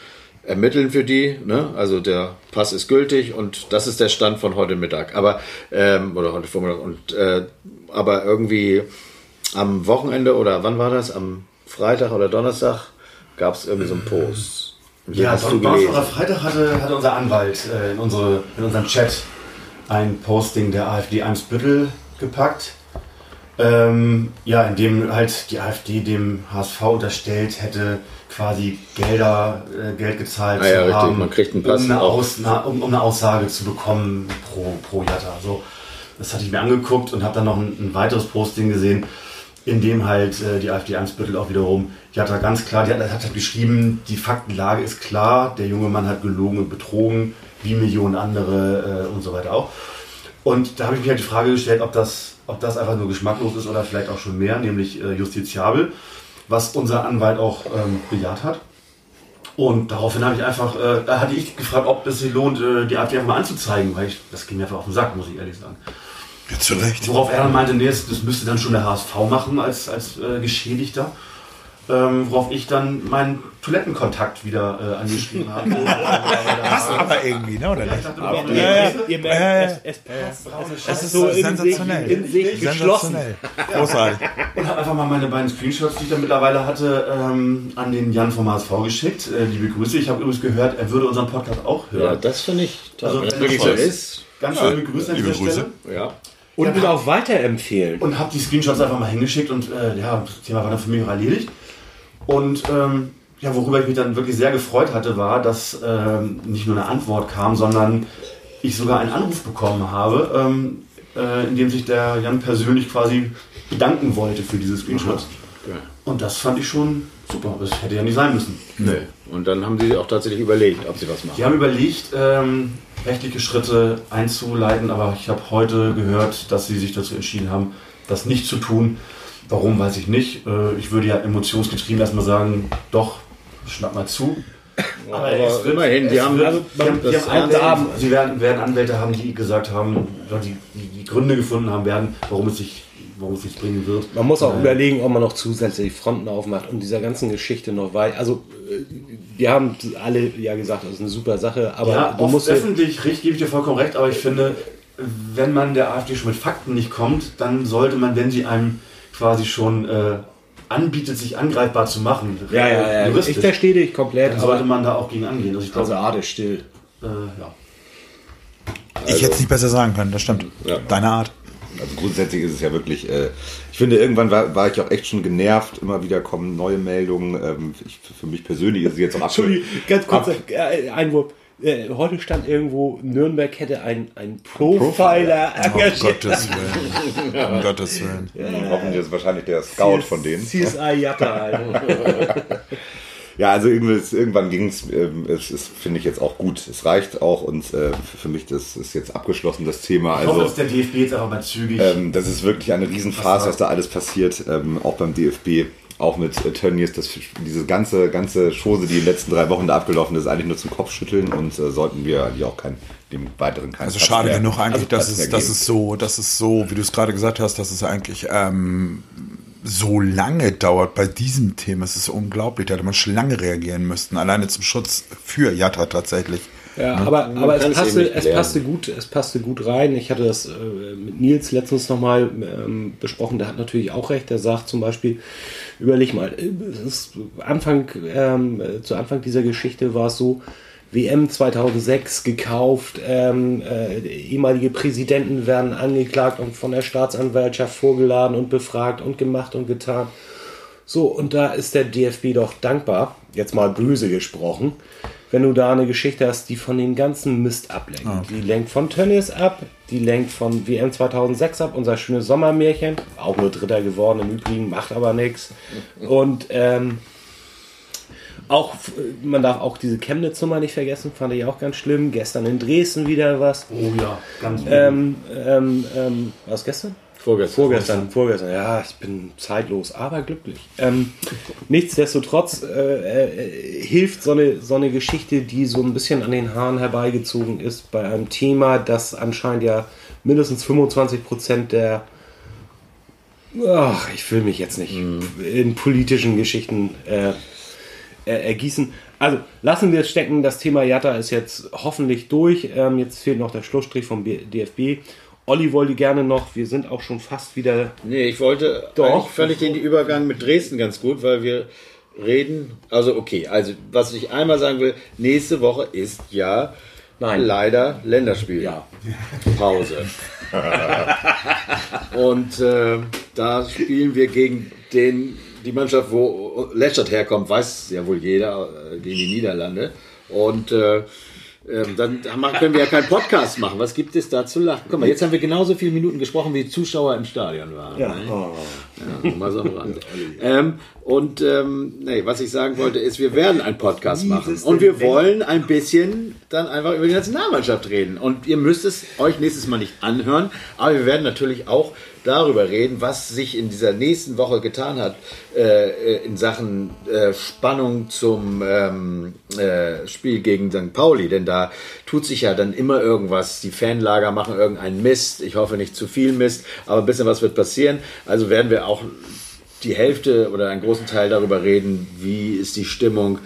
ermitteln für die. Ne? Also der Pass ist gültig und das ist der Stand von heute Mittag. Aber ähm, oder heute Vormittag. Und äh, aber irgendwie am Wochenende oder wann war das? Am Freitag oder Donnerstag gab es irgendwie so einen Post. Und den Ja, hast du Donnerstag gelesen. oder Freitag hatte, hatte unser Anwalt äh, in, unsere, in unserem Chat ein Posting der AfD Eimsbüttel gepackt. Ähm, ja, in dem halt die AfD dem HSV unterstellt hätte, quasi Gelder, äh, Geld gezahlt Ah ja, zu richtig. haben, Man kriegt einen Pass um, eine. Aus, na, um, um eine Aussage zu bekommen pro, pro Jatta. So, das hatte ich mir angeguckt und habe dann noch ein, ein weiteres Posting gesehen, in dem halt äh, die AfD Eimsbüttel auch wiederum, die hat da ganz klar, die hat, hat halt geschrieben, die Faktenlage ist klar, der junge Mann hat gelogen und betrogen, wie Millionen andere äh, und so weiter auch. Und da habe ich mir halt die Frage gestellt, ob das, ob das einfach nur geschmacklos ist oder vielleicht auch schon mehr, nämlich äh, justiziabel, was unser Anwalt auch ähm, bejaht hat. Und daraufhin habe ich einfach, äh, hatte ich gefragt, ob es sich lohnt, äh, die AfD einfach mal anzuzeigen, weil ich, das ging mir einfach auf den Sack, muss ich ehrlich sagen. Ja, zu Recht. Worauf er dann meinte, nee, das, das müsste dann schon der HSV machen als, als äh, Geschädigter. Ähm, worauf ich dann meinen Toilettenkontakt wieder äh, angeschrieben habe. Passt aber irgendwie, ne? Oder Ja, ich dachte, eine Ja, ihr, Ja, merkt, ja. es, es passt. Es Das ist so in sich, sensationell. in sich geschlossen. Sensationell. Großartig. Und habe einfach mal meine beiden Screenshots, die ich dann mittlerweile hatte, ähm, an den Jan vom HSV geschickt. Äh, liebe Grüße. Ich habe übrigens gehört, er würde unseren Podcast auch Ja, hören. das finde ich toll. Also, Wenn das wirklich so ist. Ganz Ja, schöne Grüße an liebe dieser Grüße. Stelle. Ja. Und will auch weiterempfehlen. Und habe die Screenshots einfach mal hingeschickt und äh, ja, das Thema war dann für mich auch erledigt. Und ähm, ja, worüber ich mich dann wirklich sehr gefreut hatte, war, dass ähm, nicht nur eine Antwort kam, sondern ich sogar einen Anruf bekommen habe, ähm, äh, in dem sich der Jan persönlich quasi bedanken wollte für diese Screenshots. Ja. Und das fand ich schon super. Das hätte ja nicht sein müssen. Nee. Und dann haben sie auch tatsächlich überlegt, ob sie was machen. Die haben überlegt, ähm, rechtliche Schritte einzuleiten, aber ich habe heute gehört, dass sie sich dazu entschieden haben, das nicht zu tun. Warum, weiß ich nicht. Äh, ich würde ja emotionsgetrieben erstmal sagen, doch, schnapp mal zu. Aber, es wird- immerhin, die haben, wird- also, die haben, die haben Anwälte, sie werden, werden Anwälte haben, die gesagt haben, die, die, die Gründe gefunden haben werden, warum es sich, warum es sich bringen wird. Man muss auch Äh, überlegen, ob man noch zusätzlich Fronten aufmacht und dieser ganzen Geschichte noch weit. Also, äh, wir haben alle ja gesagt, das ist eine super Sache, aber ja, du musst. öffentlich richtig, gebe ich dir vollkommen recht, aber ich finde, wenn man der AfD schon mit Fakten nicht kommt, dann sollte man, wenn sie einem quasi schon äh, anbietet, sich angreifbar zu machen, Ja, ja, äh, ja. juristisch, Ich verstehe dich komplett, dann sollte man da auch gegen angehen. Also ich glaube, also Ade still. äh, ja. Ich hätte es nicht besser sagen können, das stimmt. Ja. Deine Art. Also grundsätzlich ist es ja wirklich, äh, ich finde, irgendwann war, war ich auch echt schon genervt. Immer wieder kommen neue Meldungen. Ähm, ich, für mich persönlich ist es jetzt auch Entschuldigung, ganz kurz ab- äh, Einwurf. Äh, heute stand irgendwo, Nürnberg hätte ein, ein Profiler Um engagiert. Gottes Willen. Um Gottes Willen. Hoffentlich ist es wahrscheinlich der Scout von denen. CSI Jatta. Ja, also irgendwann ging es, ähm, es ist, finde ich jetzt auch gut. Es reicht auch und äh, für mich das ist jetzt abgeschlossen, das Thema. Ich hoffe, dass Also der DFB jetzt einfach mal zügig. ähm, das ist wirklich eine Riesenfarce, was da alles passiert, ähm, auch beim DFB. Auch mit äh, Tönnies, das, diese ganze, ganze Chose, die in den letzten drei Wochen da abgelaufen ist, eigentlich nur zum Kopfschütteln und äh, sollten wir eigentlich auch kein, dem weiteren keinen Also Platz schade mehr- genug eigentlich, also dass es, dass es so, dass es so, wie du es gerade gesagt hast, dass es eigentlich ähm, so lange dauert bei diesem Thema. Es ist unglaublich, da hätte man schon lange reagieren müssen. Alleine zum Schutz für Jatta tatsächlich. Ja, aber, aber kann es, passte, es, passte gut, es passte gut rein. Ich hatte das äh, mit Nils letztens nochmal ähm, besprochen. Der hat natürlich auch recht. Der sagt zum Beispiel, überleg mal, äh, es ist Anfang, ähm, äh, zu Anfang dieser Geschichte war es so, WM 2006 gekauft, ähm, äh, ehemalige Präsidenten werden angeklagt und von der Staatsanwaltschaft vorgeladen und befragt und gemacht und getan. So, und da ist der DFB doch dankbar, jetzt mal böse gesprochen, wenn du da eine Geschichte hast, die von den ganzen Mist ablenkt. Die lenkt von Tönnies ab, die lenkt von WM 2006 ab, unser schönes Sommermärchen, auch nur Dritter geworden im Übrigen, macht aber nichts. Und ähm, auch, man darf auch diese Chemnitz-Nummer nicht vergessen, fand ich auch ganz schlimm. Gestern in Dresden wieder was. oh ja, ganz Ähm, ähm, ähm, was gestern? Vorgestern. Vorgestern, vorgestern. Ja, ich bin zeitlos, aber glücklich. Ähm, nichtsdestotrotz äh, äh, hilft so eine, so eine Geschichte, die so ein bisschen an den Haaren herbeigezogen ist, bei einem Thema, das anscheinend ja mindestens 25 Prozent der Ach, ich will mich jetzt nicht in politischen Geschichten äh, äh, ergießen. Also lassen wir es stecken. Das Thema Jatta ist jetzt hoffentlich durch. Ähm, jetzt fehlt noch der Schlussstrich vom DFB. Olli wollte gerne noch. Wir sind auch schon fast wieder. Nee, ich wollte Doch. fand ich den Übergang mit Dresden ganz gut, weil wir reden, also okay, also was ich einmal sagen will, nächste Woche ist ja Nein. leider Länderspiel. Ja. Pause. Und äh, da spielen wir gegen den, die Mannschaft, wo Leschert herkommt, weiß ja wohl jeder, äh, gegen die Niederlande. Und äh, ähm, dann können wir ja keinen Podcast machen. Was gibt es da zu lachen? Guck mal, jetzt haben wir genauso viele Minuten gesprochen, wie Zuschauer im Stadion waren. Ja. ne? Oh. Ja, mal so am Rande. ähm, und ähm, nee, was ich sagen wollte, ist, wir werden einen Podcast machen. Und wir wollen ein bisschen dann einfach über die Nationalmannschaft reden. Und ihr müsst es euch nächstes Mal nicht anhören, aber wir werden natürlich auch darüber reden, was sich in dieser nächsten Woche getan hat äh, in Sachen äh, Spannung zum ähm, äh, Spiel gegen St. Pauli. Denn da tut sich ja dann immer irgendwas. Die Fanlager machen irgendeinen Mist. Ich hoffe nicht zu viel Mist, aber ein bisschen was wird passieren. Also werden wir auch die Hälfte oder einen großen Teil darüber reden, wie ist die Stimmung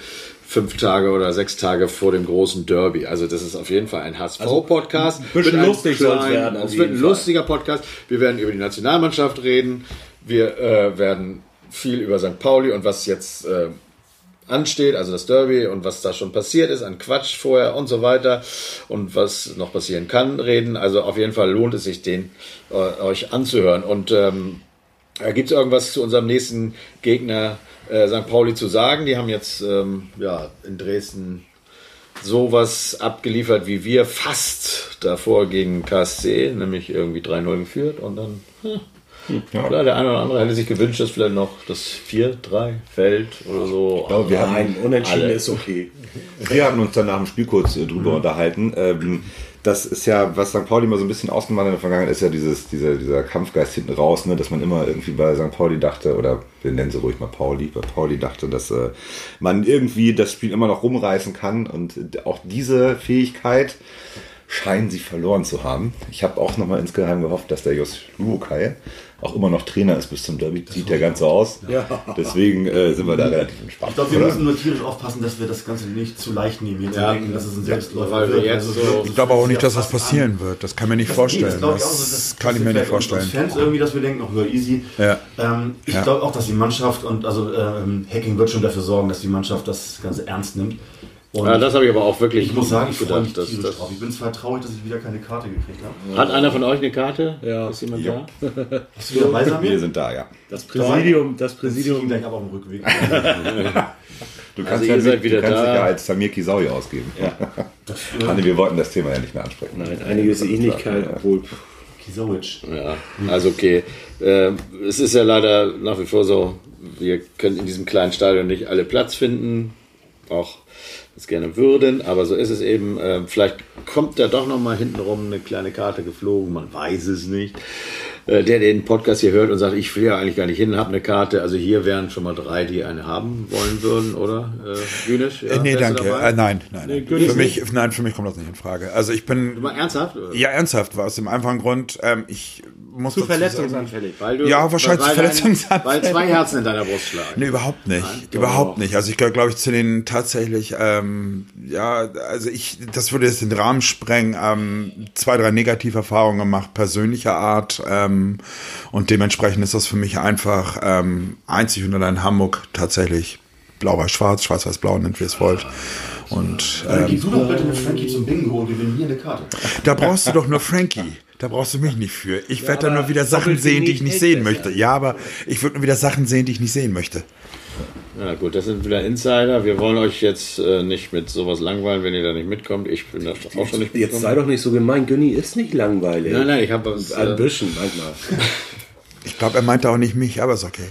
fünf Tage oder sechs Tage vor dem großen Derby. Also das ist auf jeden Fall ein HSV-Podcast. ein bisschen Wird lustig werden, Es wird ein Fall. lustiger Podcast. Wir werden über die Nationalmannschaft reden. Wir äh, werden viel über St. Pauli und was jetzt äh, ansteht, also das Derby und was da schon passiert ist, an Quatsch vorher und so weiter und was noch passieren kann, reden. Also auf jeden Fall lohnt es sich, den äh, euch anzuhören. Und ähm, Gibt es irgendwas zu unserem nächsten Gegner äh, St. Pauli zu sagen? Die haben jetzt ähm, ja, in Dresden sowas abgeliefert wie wir fast davor gegen KSC, nämlich irgendwie 3-0 geführt und dann, hm, klar, der eine oder andere hätte sich gewünscht, dass vielleicht noch das 4-3 fällt oder so. glaube, wir haben- Nein, unentschieden Alle. ist okay. Wir haben uns dann nach dem Spiel kurz äh, drüber unterhalten. Ähm, das ist ja, was St. Pauli immer so ein bisschen ausgemacht hat in der Vergangenheit, ist ja dieses, dieser, dieser Kampfgeist hinten raus, ne, dass man immer irgendwie bei St. Pauli dachte, oder wir nennen sie ruhig mal Pauli, bei Pauli dachte, dass äh, man irgendwie das Spiel immer noch rumreißen kann und auch diese Fähigkeit scheinen sie verloren zu haben. Ich habe auch nochmal insgeheim gehofft, dass der Jos Luokai auch immer noch Trainer ist bis zum Derby. Sieht der ganz so aus. Deswegen äh, sind wir da relativ entspannt. Ich glaube, wir oder? müssen nur tierisch aufpassen, dass wir das Ganze nicht zu leicht nehmen, hier Ja. zu denken, dass es ein Selbstläufer wird. jetzt Also, so- das Ich glaube auch nicht, dass das passieren wird. Das kann mir nicht Nee, vorstellen. ich Das, auch so, dass- kann ich mir nicht vorstellen. Fans irgendwie, dass wir denken, oh, easy. Ja. Ähm, ich Ja. glaube auch, dass die Mannschaft und also ähm, Hacking wird schon dafür sorgen, dass die Mannschaft das Ganze ernst nimmt. Und Ja, das habe ich aber auch wirklich ich muss sagen, ich freue mich. Dass, das, drauf. Ich bin zwar traurig, dass ich wieder keine Karte gekriegt habe. hat einer von euch eine Karte? Ja. Ist jemand Ja. da? Bist du wieder bei Wir sind da, ja. Das Präsidium, das ich Präsidium. gleich ab auf dem Rückweg. Du kannst, Also ja, seid du wieder kannst dich ja als Samir Kisaui ausgeben. Hanne, wir wollten das Thema ja nicht mehr ansprechen. Nein, einiges Ähnlichkeit, obwohl. Kisovic. Ja, also okay. Ähm, es ist ja leider nach wie vor so, wir können in diesem kleinen Stadion nicht alle Platz finden, auch das gerne würden, aber so ist es eben. Ähm, vielleicht kommt da doch noch mal hintenrum eine kleine Karte geflogen, man weiß es nicht. Äh, der, der den Podcast hier hört und sagt, ich will ja eigentlich gar nicht hin, habe eine Karte. Also hier wären schon mal drei, die eine haben wollen würden, oder? Äh, Günisch? Ja, Äh, nee, du danke. Äh, nein, nein. nein. Gönnst für mich, nein, für mich kommt das nicht in Frage. Also ich bin, Mal ernsthaft? oder? ja, ernsthaft, war aus dem einfachen Grund, ähm, ich muss Zu verletzungsanfällig. Weil du, Ja, wahrscheinlich weil, verletzungsanfällig. weil zwei Herzen in deiner Brust schlagen. Nee, überhaupt nicht. überhaupt nicht. Also ich gehöre, glaube ich, zu den tatsächlich, ähm, ja, also ich, das würde jetzt den Rahmen sprengen, ähm, zwei, drei Negativerfahrungen gemacht, persönlicher Art. Ähm, und dementsprechend ist das für mich einfach ähm, einzig und allein Hamburg tatsächlich blau-weiß-schwarz, schwarz-weiß-blau, nennt wie ihr es wollt. Und Dann ähm, geh du doch bitte mit Frankie zum Bingo und gewinn hier eine Karte. da brauchst du doch nur Frankie. Da brauchst du mich nicht für. Ich werde da nur wieder Sachen sehen, die ich nicht sehen möchte. Ja, aber ich würde nur wieder Sachen sehen, die ich nicht sehen möchte. Ja gut, das sind wieder Insider. Wir wollen euch jetzt äh, nicht mit sowas langweilen, wenn ihr da nicht mitkommt. Ich bin da auch schon nicht Jetzt sei doch nicht so gemein. Günni ist nicht langweilig. Nein, nein, ich habe. Ein Äh, bisschen manchmal. Ich glaube, er meinte auch nicht mich, aber ist okay.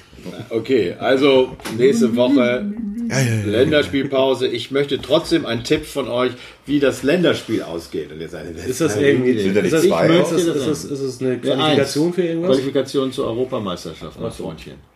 Okay, also nächste Woche Ja, ja, ja. Länderspielpause. Ich möchte trotzdem einen Tipp von euch, wie das Länderspiel ausgeht. Und jetzt eine Ist das irgendwie. Ist das, ist, das, ist, das, ist das eine Qualifikation für irgendwas? Qualifikation zur Europameisterschaft, mein Freundchen.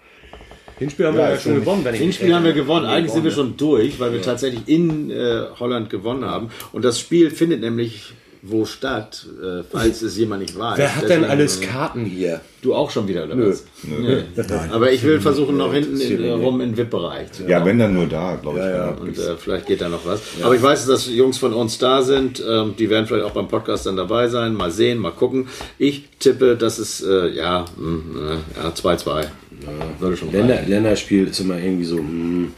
Hinspiel haben wir ja schon gewonnen. Wenn ich Den mich Spiel haben wir gewonnen. Eigentlich sind wir schon durch, weil wir tatsächlich in äh, Holland gewonnen haben. Und das Spiel findet nämlich wo statt, äh, falls es jemand nicht weiß. Wer hat denn alles äh, Karten hier? Du auch schon wieder, oder was? Nö. Aber ich will versuchen, noch hinten in, äh, rum in den VIP-Bereich zu Ja, wenn dann nur da, glaube ich. ja. Und äh, vielleicht geht da noch was. Aber ich weiß, dass Jungs von uns da sind. Ähm, die werden vielleicht auch beim Podcast dann dabei sein. Mal sehen, mal gucken. Ich tippe, dass es, äh, ja, mh, äh, ja, 2-2. Ja, würde schon Länder. Länderspiel ist immer irgendwie so. mm,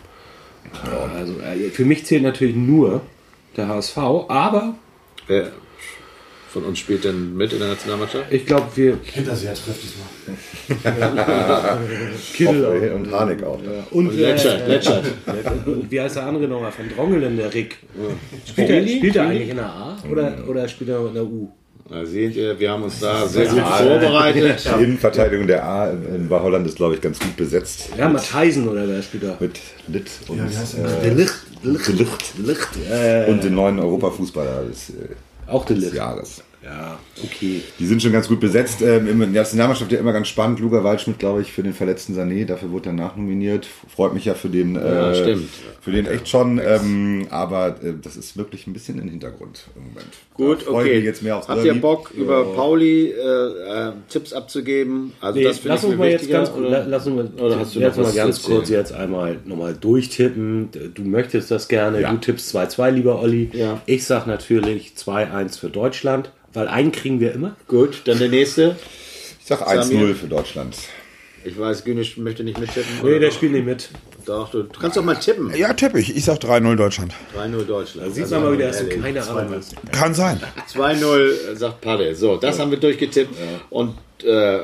also, äh, für mich zählt natürlich nur der HSV, aber Wer von uns spielt denn mit in der Nationalmannschaft? ich glaube, wir. Hinterseher trifft diesmal. Kittel Und Harnik auch. und, Letschert, äh, Letschert. und wie heißt der andere nochmal? Von Drongelen, der Rick. Spielt, er, spielt er eigentlich in der A oder, oder spielt er in der U? Da seht ihr, wir haben uns da sehr gut vorbereitet. Die Innenverteidigung der A in, Holland ist, glaube ich, ganz gut besetzt. Ja, Mattheisen oder wer spielt da? Mit Litt und, Ja, wie heißt der? äh, Licht. Licht. Licht. Licht. Äh, und den neuen Europafußballer des, äh, auch der des. Jahres. Ja, okay. Die sind schon ganz gut besetzt. Ähm, in der Nationalmannschaft ja immer ganz spannend. Luca Waldschmidt, glaube ich, für den verletzten Sané. Dafür wurde er nachnominiert. Freut mich ja für den. Ja, äh, stimmt. Für den echt schon. Ähm, aber äh, das ist wirklich ein bisschen im Hintergrund im Moment. Gut, okay. Jetzt mehr aufs Habt Derby. ihr Bock, über Pauli äh, äh, Tipps abzugeben? Also Nee, das finde lass ich uns mir mal jetzt wichtiger, ganz oder? la- lass uns mal, Oder hast du jetzt mal ganz kurz erzählen? jetzt einmal nochmal durchtippen. Du möchtest das gerne, Ja. du tippst 2-2, lieber Olli. Ja. Ich sag natürlich 2-1 für Deutschland, weil einen kriegen wir immer. Gut, dann der nächste. Ich sag 1-0 für Deutschland. Ich weiß, Günisch möchte nicht mittippen. Nee, oder der spielt nicht mit. Doch, du kannst doch mal tippen. Ja, tippe ich. Ich sag 3-0 Deutschland. 3-0 Deutschland. Sieht Also, man mal wieder, dass du ehrlich. keine Ahnung hast. Kann sein. 2-0 sagt Palle. So, das haben wir durchgetippt. Und äh,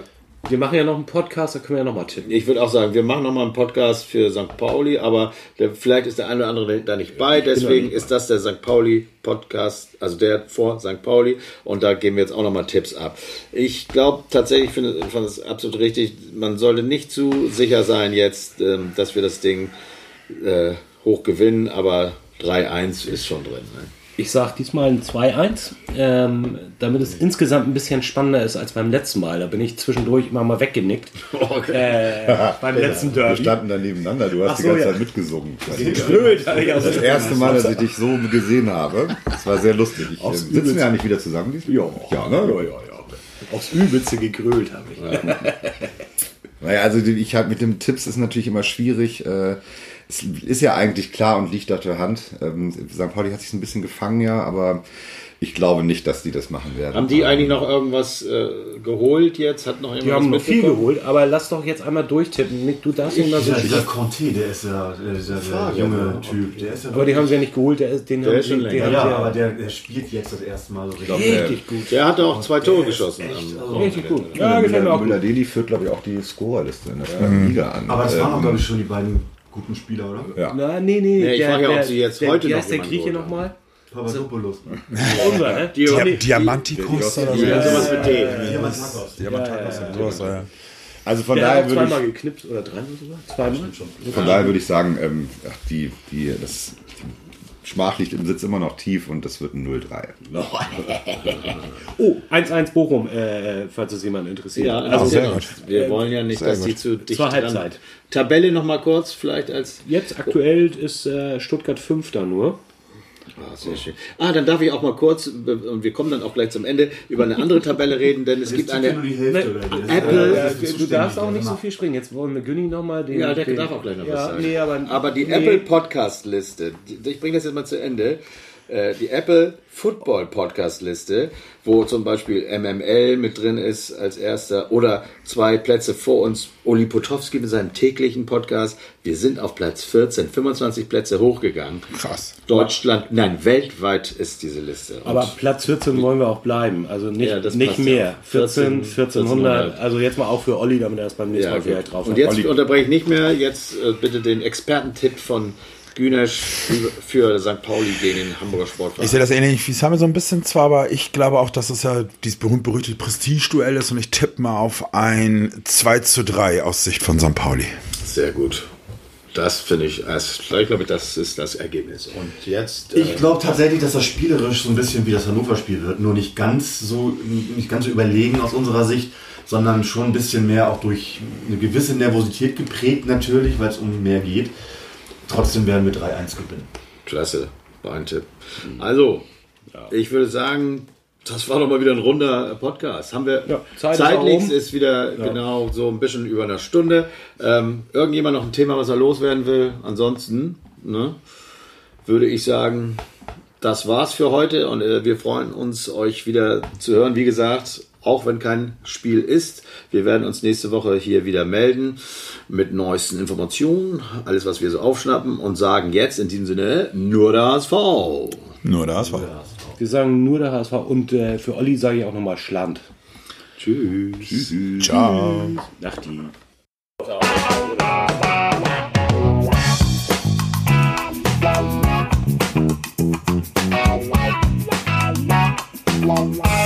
Wir machen ja noch einen Podcast, da können wir ja nochmal tippen. ich würde auch sagen, wir machen nochmal einen Podcast für St. Pauli, aber der, vielleicht ist der eine oder andere da nicht bei. Deswegen ist das der St. Pauli Podcast, also der vor St. Pauli. Und da geben wir jetzt auch nochmal Tipps ab. Ich glaube tatsächlich, ich finde es absolut richtig. Man sollte nicht zu sicher sein jetzt, ähm, dass wir das Ding äh, hoch gewinnen, aber 3-1 ist schon drin. Ne? Ich sag diesmal ein 2-1, ähm, damit es insgesamt ein bisschen spannender ist als beim letzten Mal. Da bin ich zwischendurch immer mal weggenickt. Äh, beim letzten Wir Derby. standen da nebeneinander, du hast Ach die so, ganze ja. Zeit mitgesungen. Blöd, ich auch Das erste Mal, dass ich dich so gesehen habe, das war sehr lustig. Ich, Aufs sitzen Übelste. wir ja nicht wieder zusammen? Ja, Ja, ne? ja, ja, ja. Aufs Übelste gegrölt habe ich. Naja, also ich halt mit dem Tipps ist natürlich immer schwierig. Äh, Es ist ja eigentlich klar und liegt auf der Hand. Ähm, St. Pauli hat sich ein bisschen gefangen, ja, aber ich glaube nicht, dass die das machen werden. Haben die eigentlich noch irgendwas äh, geholt jetzt? Hat noch Die jemand haben noch viel geholt, aber lass doch jetzt einmal durchtippen. Nick, du darfst ihn mal so Dieser, dieser Conte, der ist ja der, dieser, der junge Typ. Der ist ja Aber die haben sie ja nicht geholt, der ist, den Der haben ist schon sie, den länger. haben ja, aber der, der spielt jetzt das erste Mal so richtig. richtig gut. Der hatte auch zwei Tore geschossen. echt, also-. Richtig gut. Ja, gefällt mir auch. Müller-Deli führt, glaube ich, auch die Scorerliste in der Liga an. Aber das waren auch, Ähm, glaube ich, schon die beiden guten Spieler, oder? Ja. Na, nee, nee, Ja, ich der, frage ja, ob der, sie jetzt der, heute wie noch heißt der Grieche nochmal? Papadopoulos. Unser, ne? Die, Dia die, Diamantikos oder so. ja, sowas mit D. Diamantakos. Diamantakos ja. Also von Der daher würde ich, zweimal geknipst oder dreimal sogar. Zweimal? von daher würde ich sagen, ähm, ach, die, die, das die Schmach liegt im Sitz immer noch tief und das wird ein 0-3. Oh, 1-1 Bochum, äh, falls es jemand interessiert. Ja, also also sehr gut. Wir wollen ja nicht, Sehr dass die gut. zu dicht Zur dran- Halbzeit. Tabelle noch mal kurz, vielleicht als. jetzt aktuell ist äh, Stuttgart Fünfter nur. Ah, sehr schön. Ah, dann darf ich auch mal kurz, und wir kommen dann auch gleich zum Ende, über eine andere Tabelle reden, denn es gibt eine. die Hälfte, ist- Apple- Ja, du darfst auch nicht so viel springen. Jetzt wollen wir Günni nochmal den. Ja, der den, darf auch gleich noch was ja, sagen. Nee, aber, Aber die nee. Apple Podcast Liste, die- ich bringe das jetzt mal zu Ende. Äh, Die Apple Football Podcast Liste, wo zum Beispiel MML mit drin ist als erster oder zwei Plätze vor uns Oli Potowski mit seinem täglichen Podcast. Wir sind auf Platz 14, 25 Plätze hochgegangen. Krass. Deutschland, nein, weltweit ist diese Liste. Und Aber Platz 14 wollen wir auch bleiben. Also nicht, Ja, nicht mehr. ja. 14, 1400. 1400. Also jetzt mal auch für Olli, damit er es beim nächsten Ja, Mal vielleicht drauf Und hat. jetzt Olli. unterbreche ich nicht mehr. Jetzt äh, bitte den Expertentipp von Günesch für St. Pauli gegen den Hamburger Sportverein. Ich sehe das ähnlich wie Samuel so ein bisschen zwar, aber ich glaube auch, dass es ja dieses berühmt-berüchtigte Prestige-Duell ist und ich tippe mal auf ein 2 zu 3 aus Sicht von St. Pauli. Sehr gut. Das finde ich, als, ich glaube, das ist das Ergebnis. Und jetzt. äh, Ich glaube tatsächlich, dass das spielerisch so ein bisschen wie das Hannover-Spiel wird. Nur nicht ganz so, nicht ganz so überlegen aus unserer Sicht, sondern schon ein bisschen mehr auch durch eine gewisse Nervosität geprägt natürlich, weil es um mehr geht. Trotzdem werden wir 3-1 gewinnen. Klasse, war ein Tipp. Also, ich würde sagen, Das war doch mal wieder ein runder Podcast. Haben wir Ja, Zeit ist zeitlich um. ist wieder genau so ein bisschen über eine Stunde. Ähm, irgendjemand noch ein Thema, was er loswerden will? Ansonsten ne, würde ich sagen, das war's für heute und äh, wir freuen uns, euch wieder zu hören. Wie gesagt, auch wenn kein Spiel ist, wir werden uns nächste Woche hier wieder melden mit neuesten Informationen, alles was wir so aufschnappen und sagen jetzt in diesem Sinne nur das V. Nur das war. Wir sagen nur der HSV und äh, für Olli sage ich auch nochmal Schland. Tschüss. Ciao. Nachti. Wow.